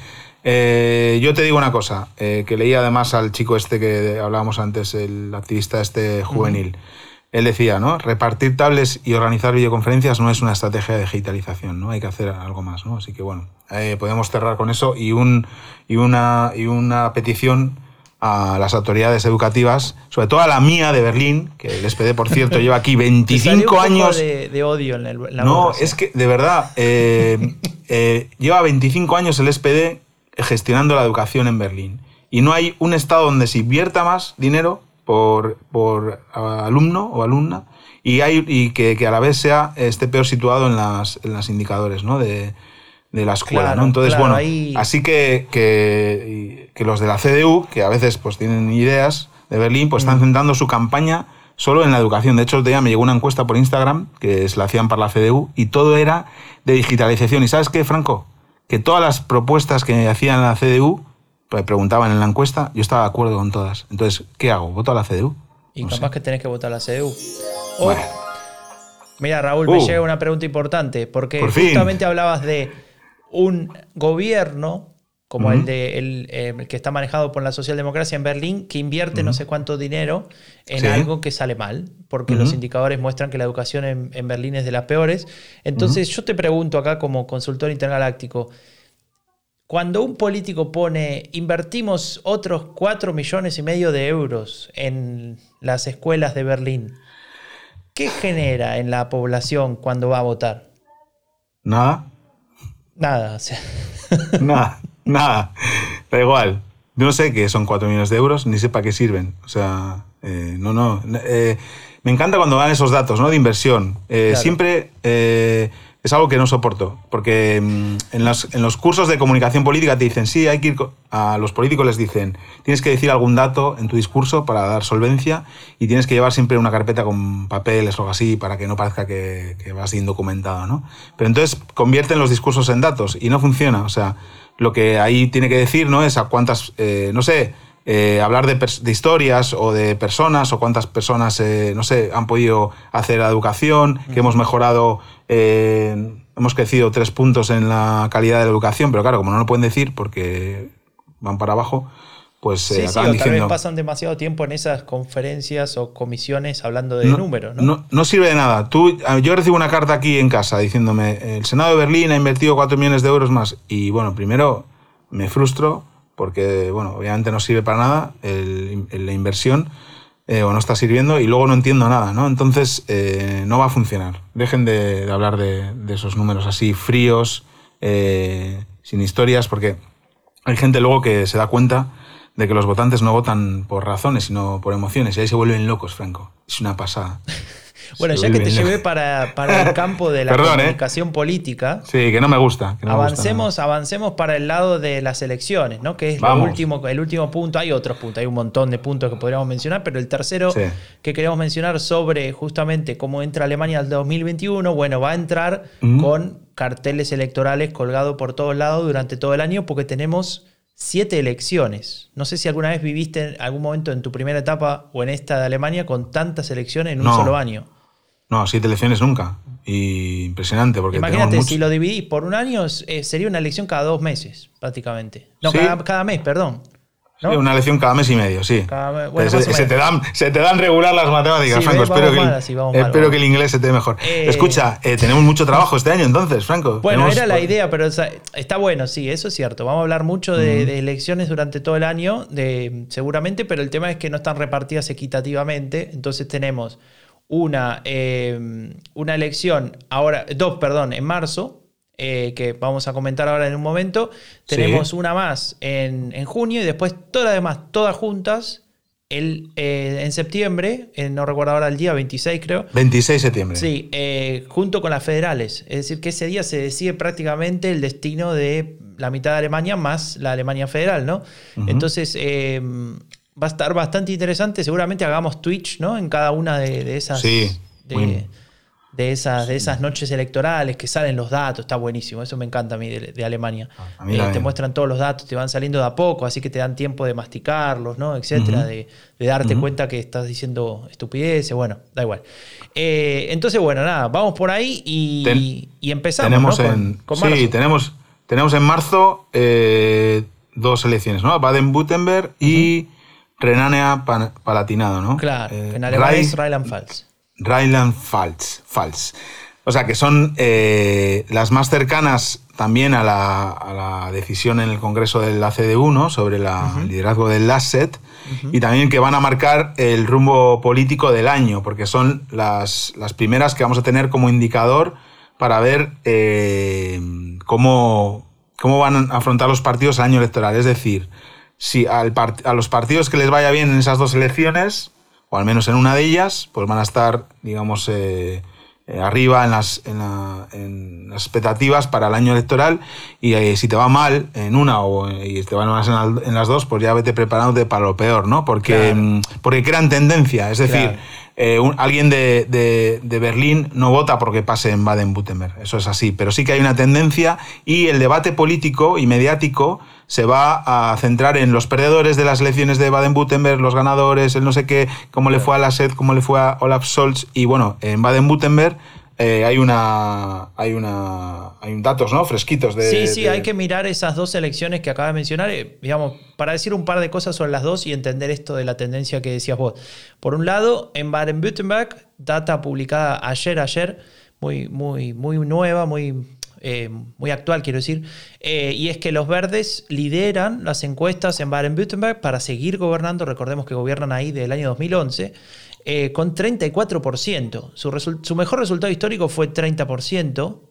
yo te digo una cosa, que leí además al chico este que hablábamos antes, el activista este juvenil él decía, ¿no? Repartir tablets y organizar videoconferencias no es una estrategia de digitalización, ¿no? Hay que hacer algo más, ¿no? Así que bueno, eh, podemos cerrar con eso y, un, y, una, y una petición a las autoridades educativas, sobre todo a la mía de Berlín, que el SPD, por cierto, lleva aquí [laughs] 25 años. De, odio en, el, la No, es que, de verdad, eh, [laughs] eh, lleva 25 años el SPD gestionando la educación en Berlín. Y no hay un estado donde se invierta más dinero por, por alumno o alumna y, hay, y que, que, a la vez sea esté peor situado en las, en las indicadores ¿no? de, de la escuela. ¿no? Entonces, bueno, así que, que, que, los de la CDU, que a veces pues tienen ideas de Berlín, pues están centrando su campaña solo en la educación. De hecho, el día me llegó una encuesta por Instagram que se la hacían para la CDU y todo era de digitalización. ¿Y sabes qué, Franco? Que todas las propuestas que hacían la CDU pues preguntaban en la encuesta, yo estaba de acuerdo con todas. Entonces, ¿qué hago? ¿Voto a la CDU? Y capaz que tenés que votar a la CDU. Mira, Raúl, me uh. llega una pregunta importante, porque justamente hablabas de un gobierno como el, de, eh, el, que está manejado por la socialdemocracia en Berlín, que invierte no sé cuánto dinero en algo que sale mal, porque los indicadores muestran que la educación en, en Berlín es de las peores. Entonces yo te pregunto acá como consultor intergaláctico, cuando un político pone, invertimos otros 4 millones y medio de euros en las escuelas de Berlín, ¿qué genera en la población cuando va a votar? Nada. Nada, o sea. nada, [laughs] [laughs] nada. Da igual. no sé qué son 4 millones de euros, ni sé para qué sirven. O sea, eh, no, no. Eh, me encanta cuando dan esos datos, ¿no? De inversión. Eh, siempre es algo que no soporto, porque mm, en los, en los, cursos de comunicación política te dicen, sí, hay que ir, a los políticos les dicen, tienes que decir algún dato en tu discurso para dar solvencia y tienes que llevar siempre una carpeta con papeles o algo así para que no parezca que, que vas indocumentado, ¿no? Pero entonces convierten los discursos en datos y no funciona, o sea, lo que ahí tiene que decir, ¿no? Es a cuántas, eh, no sé, eh, hablar de, de, historias o de personas o cuántas personas, eh, no sé, han podido hacer la educación, que hemos mejorado, eh, hemos crecido tres puntos en la calidad de la educación, pero claro, como no lo pueden decir porque van para abajo, pues sí, acaban sí, Tal vez pasan demasiado tiempo en esas conferencias o comisiones hablando de números, ¿no? ¿no? No, sirve de nada. Tú, yo recibo una carta aquí en casa diciéndome, el Senado de Berlín ha invertido 4 millones de euros más. Y bueno, primero me frustro porque, bueno, obviamente no sirve para nada la inversión eh, o no está sirviendo y luego no entiendo nada, ¿no? Entonces eh, no va a funcionar. Dejen de, hablar de, esos números así fríos, eh, sin historias, porque hay gente luego que se da cuenta de que los votantes no votan por razones, sino por emociones, y ahí se vuelven locos, Franco. Es una pasada. [laughs] Bueno, ya que te llevé para, el campo de la [laughs] ¿eh? comunicación política. Sí, que no me gusta. avancemos, avancemos para el lado de las elecciones, ¿no? Que es lo último, el último punto. Hay otros puntos, hay un montón de puntos que podríamos mencionar, pero el tercero que queremos mencionar sobre justamente cómo entra Alemania al 2021, bueno, va a entrar con carteles electorales colgados por todos lados durante todo el año porque tenemos siete elecciones. No sé si alguna vez viviste en algún momento en tu primera etapa o en esta de Alemania con tantas elecciones en un solo año. No, siete elecciones nunca. Y impresionante porque Imagínate, si lo dividís por un año, eh, sería una elección cada dos meses, prácticamente. No, cada, mes, perdón. Una elección cada mes y medio, sí. se, te dan, se, te dan, regular las matemáticas, Franco. Espero, que, el, espero que el inglés se te dé mejor. Eh, Escucha, eh, tenemos mucho trabajo este año entonces, Franco. Bueno, era la idea, pero está bueno, sí, eso es cierto. Vamos a hablar mucho de, elecciones durante todo el año, de, seguramente, pero el tema es que no están repartidas equitativamente. Entonces tenemos una, eh, una elección, ahora, dos, perdón, en marzo, eh, que vamos a comentar ahora en un momento. Tenemos una más en, junio y después todas las demás, todas juntas. El, eh, en septiembre, no recuerdo ahora el día, 26 creo. 26 de septiembre. Sí, junto con las federales. Es decir, que ese día se decide prácticamente el destino de la mitad de Alemania más la Alemania federal, ¿no? Entonces, va a estar bastante interesante. Seguramente hagamos Twitch, ¿no? En cada una de, esas. Sí. De, esas, de esas noches electorales que salen los datos, está buenísimo. Eso me encanta a mí de, Alemania. Ah, eh, te muestran todos los datos, te van saliendo de a poco, así que te dan tiempo de masticarlos, ¿no? Etcétera, de, darte cuenta que estás diciendo estupideces. Bueno, da igual. Eh, entonces, bueno, nada, vamos por ahí y, empezamos. Tenemos en, sí, tenemos, tenemos en marzo eh, dos elecciones, ¿no? Baden-Württemberg y. Renania Palatinado, ¿no? Claro, en alemán es Rheinland-Pfalz. Rheinland-Pfalz, O sea, que son eh, las más cercanas también a la, decisión en el Congreso del ACD1 sobre el liderazgo del LASET y también que van a marcar el rumbo político del año, porque son las, primeras que vamos a tener como indicador para ver eh, cómo, cómo van a afrontar los partidos el año electoral. Es decir, si al a los partidos que les vaya bien en esas dos elecciones, o al menos en una de ellas, pues van a estar, digamos, eh, eh, arriba en las, en, las expectativas para el año electoral. Y eh, si te va mal en una o y te va mal en, las dos, pues ya vete preparándote para lo peor, ¿no? Porque, mm, porque crean tendencia. Es decir, alguien de, de, de, Berlín no vota porque pase en Baden-Württemberg. Eso es así. Pero sí que hay una tendencia y el debate político y mediático se va a centrar en los perdedores de las elecciones de Baden-Württemberg, los ganadores, el no sé qué, cómo le fue a la SED, cómo le fue a Olaf Scholz. Y bueno, en Baden-Württemberg eh, hay una hay una hay un datos no fresquitos de sí sí hay que mirar esas dos elecciones que acaba de mencionar eh, digamos para decir un par de cosas sobre las dos y entender esto de la tendencia que decías vos. Por un lado en Baden-Württemberg data publicada ayer ayer muy muy muy nueva muy eh, muy actual, quiero decir, eh, y es que los verdes lideran las encuestas en Baden-Württemberg para seguir gobernando, recordemos que gobiernan ahí desde el año 2011, eh, con 34%. Su, su, mejor resultado histórico fue 30%,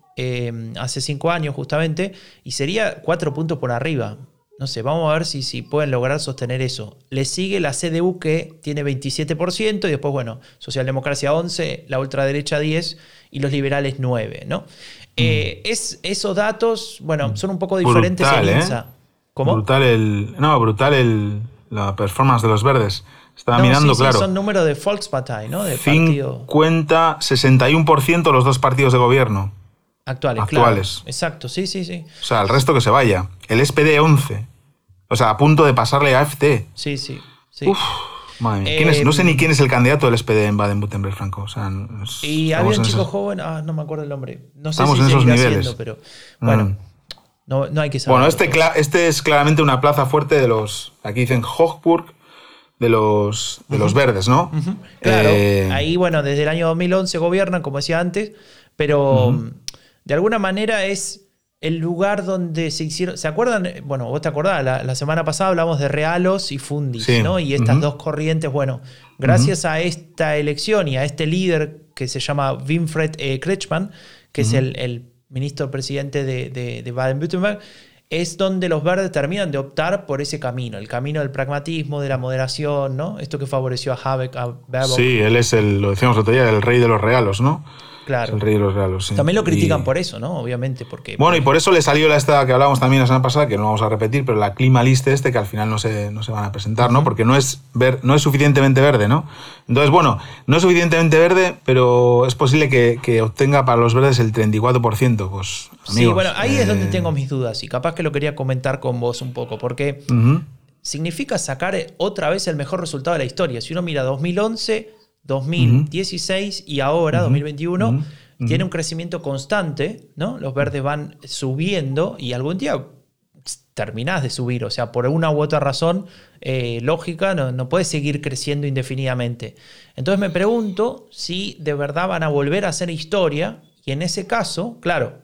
hace cinco años justamente, y sería cuatro puntos por arriba. No sé, vamos a ver si, si pueden lograr sostener eso. Le sigue la CDU que tiene 27% y después, bueno, Socialdemocracia 11, la ultraderecha 10 y los liberales 9, ¿no? Eh, es, esos datos, bueno, son un poco diferentes brutal, en ¿eh? ¿Cómo? Brutal el. No, brutal el, la performance de los verdes. Estaba mirando, claro. Sí, son números de Volkspartei, ¿no? De 50, 61% los dos partidos de gobierno. Actuales, Actuales. Exacto, sí, sí, sí. O sea, el resto que se vaya. El SPD 11. O sea, a punto de pasarle a FT. Sí, sí. sí. Uf. Madre no sé ni quién es el candidato del SPD en Baden-Württemberg, Franco. O sea, y había un chico joven, ah, no me acuerdo el nombre. No sé estamos si en esos niveles. pero bueno, mm. no, no, hay que saber. Bueno, este, este es claramente una plaza fuerte de los, aquí dicen Hochburg, de los, de los verdes, ¿no? Claro, eh, ahí, bueno, desde el año 2011 gobiernan, como decía antes, pero de alguna manera es el lugar donde se hicieron. ¿Se acuerdan? Bueno, vos te acordás, la, semana pasada hablamos de Realos y Fundis, ¿no? Y estas dos corrientes, bueno, gracias a esta elección y a este líder que se llama Winfred eh, Kretschmann, que es el, ministro presidente de, Baden-Württemberg, es donde los verdes terminan de optar por ese camino, el camino del pragmatismo, de la moderación, ¿no? Esto que favoreció a Habeck, a Baerbock. Sí, él es el, lo decíamos otro día, el rey de los realos, ¿no? Claro. El rey de los regalos, También lo critican por eso, ¿no? Obviamente, porque... Bueno, y por eso le salió la esta que hablábamos también la semana pasada, que no vamos a repetir, pero la clima liste este, que al final no se, no se van a presentar, ¿no? Porque no es, ver, no es suficientemente verde, ¿no? Entonces, bueno, no es suficientemente verde, pero es posible que, obtenga para los verdes el 34%, pues, Sí, bueno, ahí es donde eh, tengo mis dudas, y capaz que lo quería comentar con vos un poco, porque... significa sacar otra vez el mejor resultado de la historia. Si uno mira 2011, 2016 y ahora, 2021, tiene un crecimiento constante, ¿no? Los verdes van subiendo y algún día terminás de subir, o sea, por una u otra razón eh, lógica no, no puedes seguir creciendo indefinidamente. Entonces me pregunto si de verdad van a volver a hacer historia y en ese caso, claro,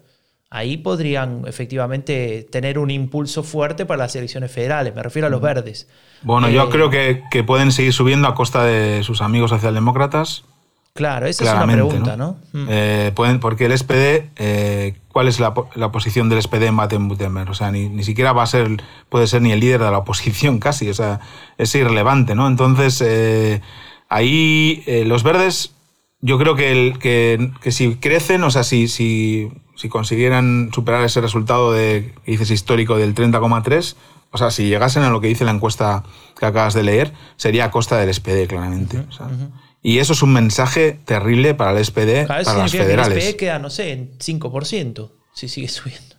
ahí podrían efectivamente tener un impulso fuerte para las elecciones federales, me refiero a los verdes. Bueno, yo eh, creo que, que pueden seguir subiendo a costa de sus amigos socialdemócratas Claro, esa es una pregunta, ¿no? Mm. Eh, pueden, porque el SPD, eh, ¿cuál es la, posición del SPD en Baden-Württemberg? O sea, ni, siquiera va a ser, puede ser ni el líder de la oposición [laughs] casi, o sea, es irrelevante, ¿no? Entonces, ahí los verdes, yo creo que, el, que, si crecen, o sea, si, si, si consiguieran superar ese resultado de, que dices histórico del 30,3, o sea, si llegasen a lo que dice la encuesta que acabas de leer, sería a costa del SPD, claramente. o sea, y eso es un mensaje terrible para el SPD, para las federales. Que el SPD queda, no sé, en 5%, si sigue subiendo.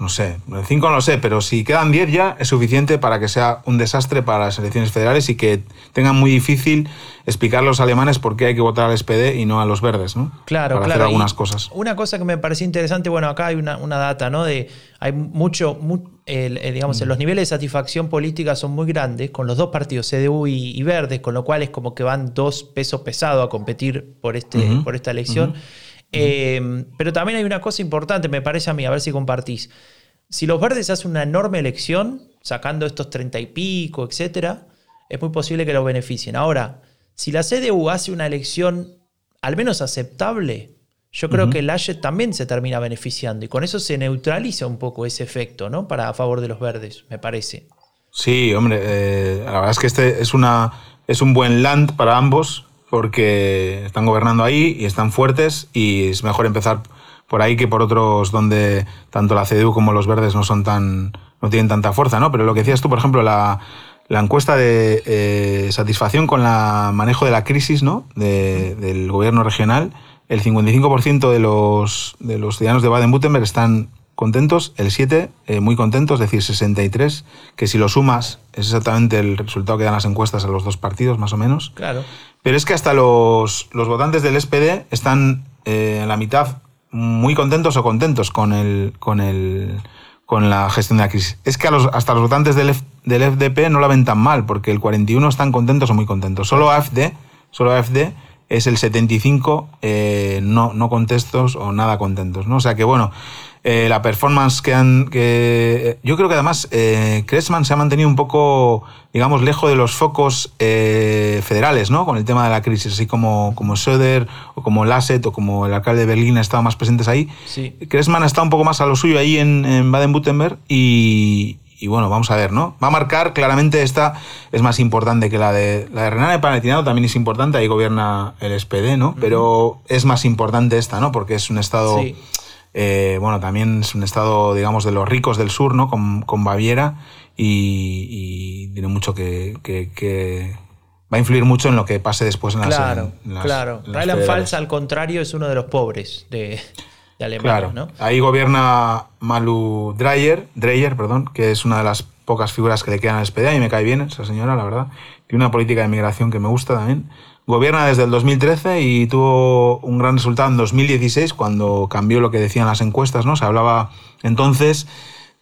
No sé, 5 no sé, pero si quedan 10 ya es suficiente para que sea un desastre para las elecciones federales y que tengan muy difícil explicar a los alemanes por qué hay que votar al SPD y no a los verdes, ¿no? Claro, para claro. Hacer algunas cosas. Una cosa que me pareció interesante, bueno, acá hay una, data, ¿no? De hay mucho, digamos, los niveles de satisfacción política son muy grandes con los dos partidos, CDU y, Verdes, con lo cual es como que van dos pesos pesados a competir por, este, por esta elección. Eh, pero también hay una cosa importante, me parece a mí, a ver si compartís. Si los verdes hacen una enorme elección, sacando estos treinta y pico, etcétera, es muy posible que lo beneficien. Ahora, si la CDU hace una elección al menos aceptable, yo creo que el Laschet también se termina beneficiando y con eso se neutraliza un poco ese efecto, ¿no? Para a favor de los verdes, me parece. Sí, hombre, eh, la verdad es que este es, una, es un buen land para ambos porque están gobernando ahí y están fuertes y es mejor empezar por ahí que por otros donde tanto la CDU como los verdes no son tan no tienen tanta fuerza, ¿no? Pero lo que decías tú, por ejemplo, la, encuesta de eh, satisfacción con el manejo de la crisis, ¿no? del gobierno regional, el 55% de los, de los ciudadanos de Baden-Württemberg están contentos, el 7 eh, muy contentos, es decir, 63, que si lo sumas es exactamente el resultado que dan las encuestas a los dos partidos, más o menos. Claro. Pero es que hasta los, los votantes del SPD están eh, en la mitad muy contentos o contentos con el, con el, con la gestión de la crisis. Es que a los, hasta los votantes del, del, FDP no la ven tan mal, porque el 41 están contentos o muy contentos. Solo AFD, solo AFD es el 75 eh, no, no contentos o nada contentos. ¿no? O sea que bueno, eh, la performance que han. Que, yo creo que además eh, Cressman se ha mantenido un poco, digamos, lejos de los focos eh, federales, ¿no? Con el tema de la crisis, así como, como Söder o como Lasset o como el alcalde de Berlín han estado más presentes ahí. Sí. Cressman está un poco más a lo suyo ahí en, Baden-Württemberg y, y bueno, vamos a ver, ¿no? Va a marcar claramente esta es más importante que la de la de Renania Panathinaikos también es importante, ahí gobierna el SPD, ¿no? Pero es más importante esta, ¿no? Porque es un estado sí. Eh, bueno, también es un estado, digamos, de los ricos del sur, ¿no? Con, con Baviera y, tiene mucho que, va a influir mucho en lo que pase después en las Claro, claro. Rheinland-Pfalz, al contrario, es uno de los pobres de, de Alemania, claro. Ahí gobierna Malu Dreyer, Dreyer, perdón, que es una de las pocas figuras que le quedan al SPD y me cae bien esa señora, la verdad. Tiene una política de migración que me gusta también. Gobierna desde el 2013 y tuvo un gran resultado en 2016 cuando cambió lo que decían las encuestas, ¿no? Se hablaba entonces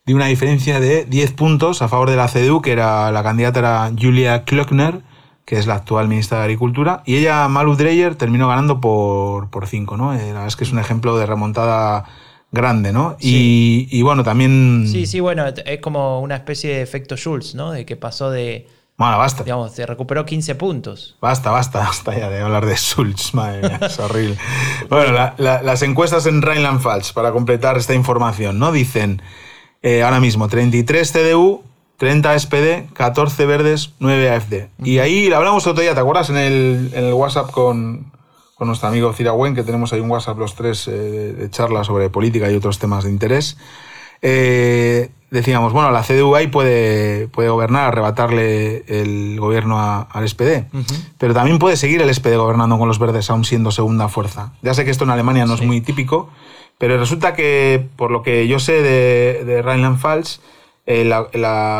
de una diferencia de 10 puntos a favor de la CDU, que era la candidata era Julia Klöckner, que es la actual ministra de Agricultura, y ella, Malu Dreyer, terminó ganando por, por 5, ¿no? Eh, la verdad es que es un ejemplo de remontada grande, ¿no? Y, y, bueno, también... Sí, sí, bueno, es como una especie de efecto Schulz, ¿no? De que pasó de bueno, basta. Digamos, se recuperó 15 puntos. Basta, basta, basta ya de hablar de Schulz, [laughs] madre mía, es horrible. Bueno, las encuestas en Rheinland-Pfalz, para completar esta información, ¿no? Dicen eh, ahora mismo 33 CDU, 30 SPD, 14 verdes, 9 AFD. Y ahí hablamos otro día, ¿te acuerdas? En el, en el WhatsApp con, con nuestro amigo Ciragüen, que tenemos ahí un WhatsApp los tres eh, de charla sobre política y otros temas de interés. Eh, decíamos, bueno, la CDU ahí puede, puede gobernar, arrebatarle el gobierno al SPD, pero también puede seguir el SPD gobernando con los verdes, aún siendo segunda fuerza. Ya sé que esto en Alemania no es muy típico, pero resulta que, por lo que yo sé de, de Rheinland-Pfalz,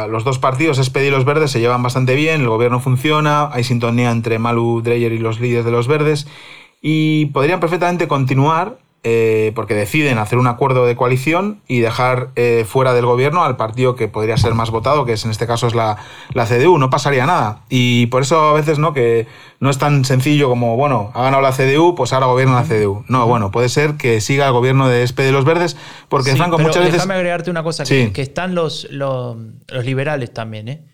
los dos partidos, SPD y los Verdes, se llevan bastante bien, el gobierno funciona, hay sintonía entre Malu Dreyer y los líderes de los Verdes, y podrían perfectamente continuar eh, porque deciden hacer un acuerdo de coalición y dejar eh, fuera del gobierno al partido que podría ser más votado, que es en este caso es la, la, CDU. No pasaría nada. Y por eso a veces no que no es tan sencillo como, bueno, ha ganado la CDU, pues ahora gobierna la CDU. No, bueno, puede ser que siga el gobierno de SP de los Verdes, porque Franco muchas veces... Déjame agregarte una cosa, que, están los, los, los liberales también, ¿eh?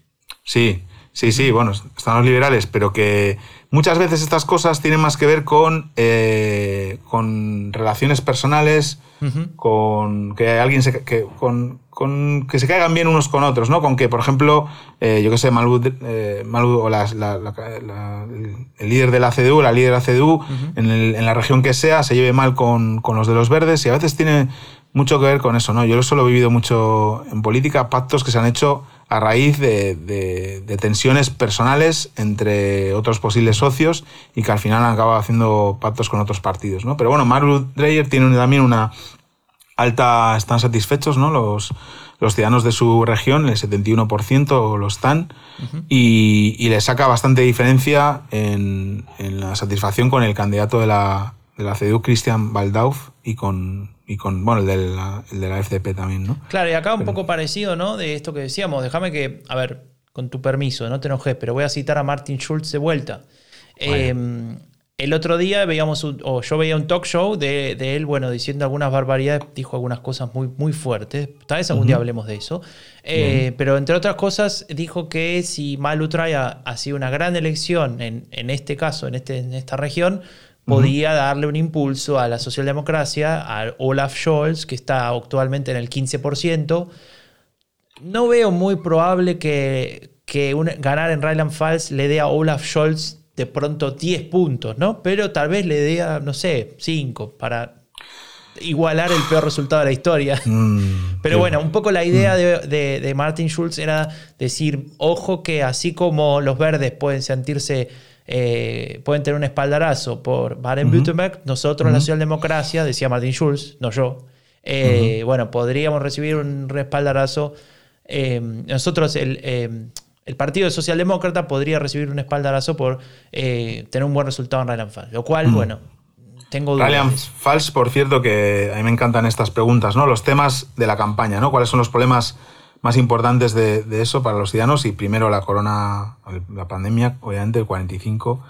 Sí, sí, sí, bueno, están los liberales, pero que Muchas veces estas cosas tienen más que ver con, eh, con relaciones personales, con que alguien se, que, con, que se caigan bien unos con otros, ¿no? Con que, por ejemplo, eh, yo que sé, Malud, eh, o la, el líder de la CDU, la líder de la CDU, en, en, la región que sea, se lleve mal con, con los de los verdes y a veces tiene mucho que ver con eso, ¿no? Yo eso lo he vivido mucho en política, pactos que se han hecho a raíz de, tensiones personales entre otros posibles socios y que al final han acabado haciendo pactos con otros partidos. ¿no? Pero bueno, Maru Dreyer tiene también una alta, están satisfechos ¿no? los, los ciudadanos de su región, el 71% lo están, y, le saca bastante diferencia en, la satisfacción con el candidato de la, de la CDU, Christian Baldauf, y con, y con, bueno, el de, la, el de la FDP también, ¿no? Claro, y acá un poco parecido, ¿no? De esto que decíamos, déjame que, a ver, con tu permiso, no te enojes, pero voy a citar a Martin Schulz de vuelta. El otro día veíamos, o yo veía un talk show de, él, bueno, diciendo algunas barbaridades, dijo algunas cosas muy, muy fuertes. Tal vez algún día hablemos de eso. Eh, pero entre otras cosas, dijo que si Malu ha sido una gran elección en, en este caso, en, este, en esta región, podía darle un impulso a la socialdemocracia, a Olaf Scholz, que está actualmente en el 15%. No veo muy probable que, ganar en Rheinland-Pfalz le dé a Olaf Scholz de pronto 10 puntos, ¿no? Pero tal vez le dé, no sé, 5 para igualar el peor resultado de la historia. Mm, [laughs] Pero bueno, un poco la idea mm. de, de Martin Schulz era decir, ojo que así como los verdes pueden sentirse eh, pueden tener un espaldarazo por Baden-Württemberg, nosotros la socialdemocracia, decía Martin Schulz, no yo, eh, bueno, podríamos recibir un respaldarazo. Eh, nosotros, el, el Partido Socialdemócrata podría recibir un espaldarazo por tener un buen resultado en Rheinland-Pfalz, lo cual, bueno, tengo dudas. Rheinland-Pfalz, por cierto, que a mí me encantan estas preguntas, ¿no? Los temas de la campaña, ¿no? ¿Cuáles son los problemas más importantes de, eso para los ciudadanos y primero la corona, la pandemia, obviamente el 45.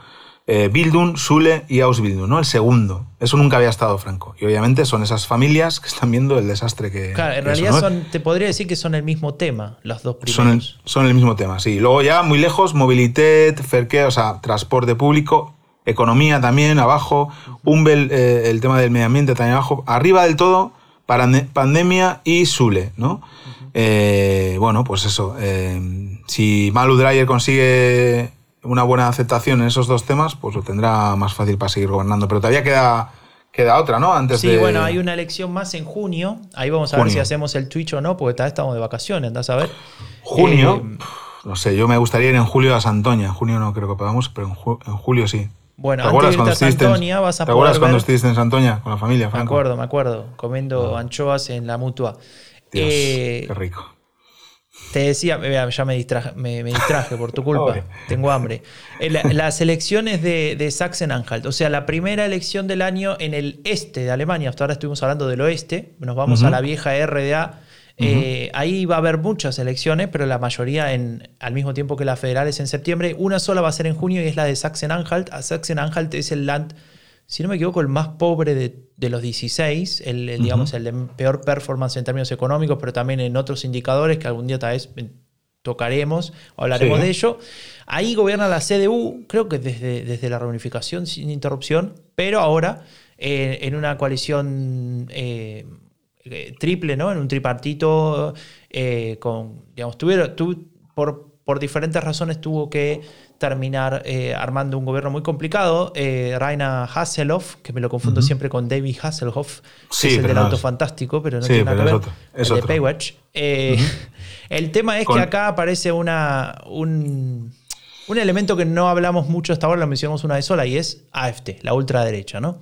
Eh, Bildung, Sule y Ausbildung, ¿no? El segundo. Eso nunca había estado Franco. Y obviamente son esas familias que están viendo el desastre que. Claro, en realidad son, te podría decir que son el mismo tema, los dos primeros. Son el, son el mismo tema, sí. Luego ya muy lejos, movilidad, ferque, o sea, transporte público, economía también abajo, Umbel, eh, el tema del medio ambiente también abajo. Arriba del todo, pandemia y Sule, ¿no? Eh, bueno, pues eso. Eh, si Malu Dreyer consigue una buena aceptación en esos dos temas, pues lo tendrá más fácil para seguir gobernando. Pero todavía queda, queda otra, ¿no? Antes sí, bueno, hay una elección más en junio. Ahí vamos a ver si hacemos el Twitch o no, porque tal vez estamos de vacaciones, andás a ver. Junio, eh, no sé, yo me gustaría ir en julio a Santoña. En junio no creo que podamos, pero en, julio sí. Bueno, antes de irte a Santoña vas a ¿Te acuerdas cuando estuviste en Santoña con la familia? Me acuerdo, me acuerdo, comiendo ah. anchoas en la mutua. Eh, qué rico. Te decía, ya me distraje, me, distraje por tu culpa, [laughs] tengo hambre. Eh, las elecciones de, Sachsen-Anhalt, o sea, la primera elección del año en el este de Alemania, hasta ahora estuvimos hablando del oeste, nos vamos a la vieja RDA. Eh, ahí va a haber muchas elecciones, pero la mayoría en, al mismo tiempo que las federales en septiembre. Una sola va a ser en junio y es la de Sachsen-Anhalt. Sachsen-Anhalt es el land si no me equivoco, el más pobre de, los 16, el, digamos, el de peor performance en términos económicos, pero también en otros indicadores que algún día tal vez tocaremos, hablaremos de ello. Ahí gobierna la CDU, creo que desde, desde la reunificación sin interrupción, pero ahora eh, en una coalición eh, eh, triple, ¿no? En un tripartito con, digamos, tuvieron, por, por diferentes razones tuvo que terminar eh, armando un gobierno muy complicado. Eh, Raina Hasselhoff, que me lo confundo siempre con David Hasselhoff, que es el del auto fantástico, pero no tiene nada que ver. El de Paywatch. Eh, el tema es que acá aparece una, un, un, elemento que no hablamos mucho hasta ahora, lo mencionamos una vez sola, y es AFT, la ultraderecha, ¿no?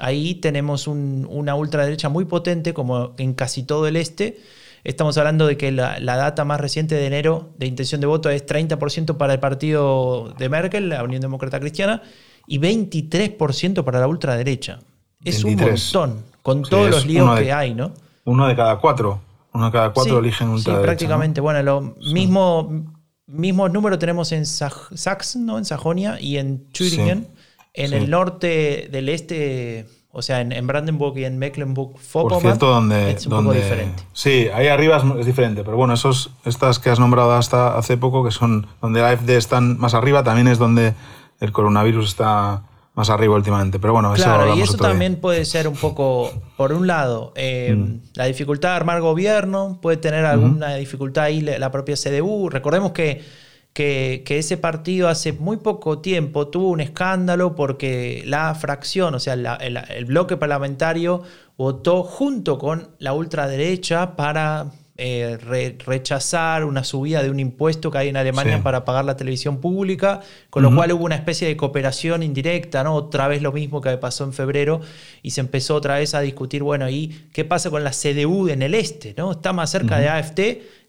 Ahí tenemos una ultraderecha muy potente, como en casi todo el este. Estamos hablando de que la, data más reciente de enero de intención de voto es 30% para el partido de Merkel, la Unión Demócrata Cristiana, y 23% para la ultraderecha. Es un montón, con todos los líos que hay, ¿no? Uno de cada cuatro. Uno de cada cuatro eligen ultraderecha. Sí, prácticamente. Bueno, lo mismo, mismo número tenemos en Sachsen, ¿no? En Sajonia y en Thüringen. En el norte del este o sea, en, Brandenburg y en Mecklenburg-Vorpommern Por cierto, donde, es un poco diferente. Sí, ahí arriba es, diferente, pero bueno, esos, estas que has nombrado hasta hace poco, que son donde la AFD están más arriba, también es donde el coronavirus está más arriba últimamente. Pero bueno, eso Claro, y eso también puede ser un poco, por un lado, eh, mm. la dificultad de armar gobierno, puede tener alguna dificultad ahí la propia CDU. Recordemos que que, ese partido hace muy poco tiempo tuvo un escándalo porque la fracción, o sea, el, bloque parlamentario votó junto con la ultraderecha para eh, rechazar una subida de un impuesto que hay en Alemania para pagar la televisión pública, con lo cual hubo una especie de cooperación indirecta, ¿no? Otra vez lo mismo que pasó en febrero y se empezó otra vez a discutir, bueno, ¿y qué pasa con la CDU en el este? ¿no? Está más cerca de AFT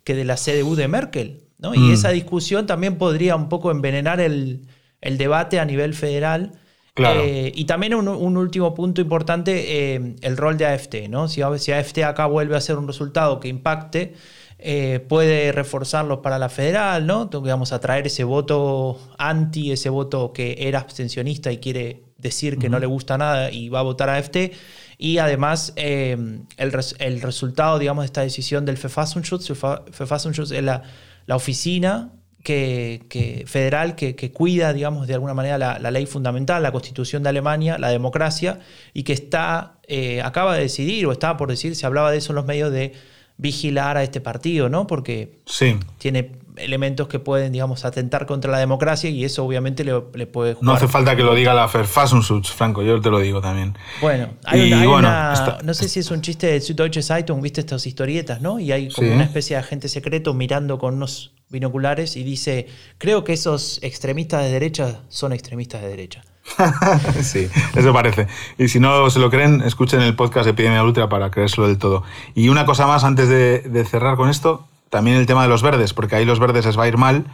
que de la CDU de Merkel. Y mm. esa discusión también podría un poco envenenar el, debate a nivel federal. Eh, y también un, último punto importante, eh, el rol de AFT. ¿no? Si, si, AFT acá vuelve a ser un resultado que impacte, eh, puede reforzarlos para la federal, ¿no? Vamos a traer ese voto anti, ese voto que era abstencionista y quiere decir que no le gusta nada y va a votar a AFT. Y además, el, el, resultado, digamos, de esta decisión del FEFASUNSCHUTZ, FEFASUNSCHUTZ es la la oficina que, federal que, cuida, digamos, de alguna manera la, ley fundamental, la constitución de Alemania, la democracia, y que está, eh, acaba de decidir, o estaba por decir, se hablaba de eso en los medios, de vigilar a este partido, ¿no? Porque sí. tiene elementos que pueden, digamos, atentar contra la democracia y eso obviamente le, puede jugar. No hace falta que lo diga la Verfassungsschutz, Franco, yo te lo digo también. Bueno, hay, una, no sé si es un chiste de Süddeutsche Zeitung, viste estas historietas, ¿no? Y hay como una especie de agente secreto mirando con unos binoculares y dice, creo que esos extremistas de derecha son extremistas de derecha. [laughs] sí, eso parece. Y si no se lo creen, escuchen el podcast de Epidemia Ultra para creérselo del todo. Y una cosa más antes de cerrar con esto, también el tema de los verdes, porque ahí los verdes les va a ir mal.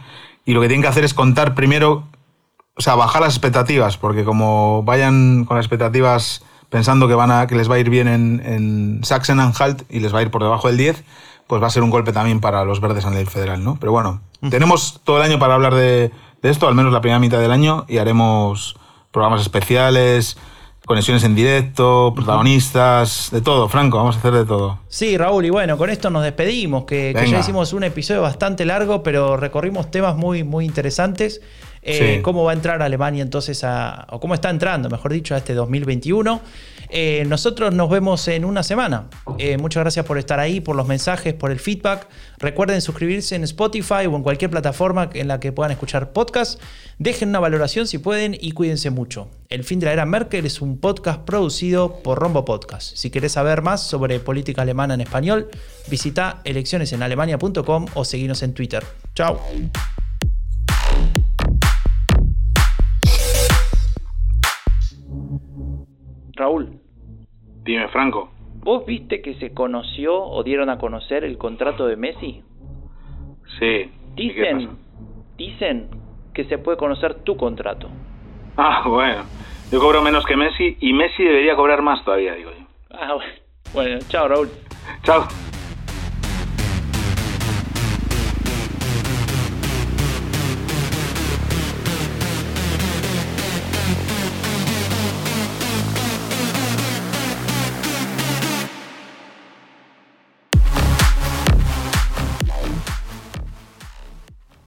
Y lo que tienen que hacer es contar primero, o sea, bajar las expectativas, porque como vayan con las expectativas pensando que, van a, que les va a ir bien en, en Sachsen-Anhalt y les va a ir por debajo del 10, pues va a ser un golpe también para los verdes a nivel federal, ¿no? Pero bueno, tenemos todo el año para hablar de, de esto, al menos la primera mitad del año, y haremos programas especiales, conexiones en directo, protagonistas, de todo, Franco, vamos a hacer de todo. Sí, Raúl, y bueno, con esto nos despedimos, que, ya hicimos un episodio bastante largo, pero recorrimos temas muy, muy interesantes. Eh, ¿Cómo va a entrar Alemania entonces a, o cómo está entrando, mejor dicho, a este 2021? Eh, nosotros nos vemos en una semana. Eh, muchas gracias por estar ahí, por los mensajes, por el feedback. Recuerden suscribirse en Spotify o en cualquier plataforma en la que puedan escuchar podcast. Dejen una valoración si pueden y cuídense mucho. El fin de la era Merkel es un podcast producido por Rombo Podcast. Si querés saber más sobre política alemana en español, visita eleccionesenalemania.com o seguinos en Twitter. Chao. Raúl. Dime, Franco. ¿Vos viste que se conoció o dieron a conocer el contrato de Messi? Sí. Dicen, dicen que se puede conocer tu contrato. Ah, bueno. Yo cobro menos que Messi y Messi debería cobrar más todavía, digo yo. Ah, bueno. Bueno, chao, Raúl. Chao.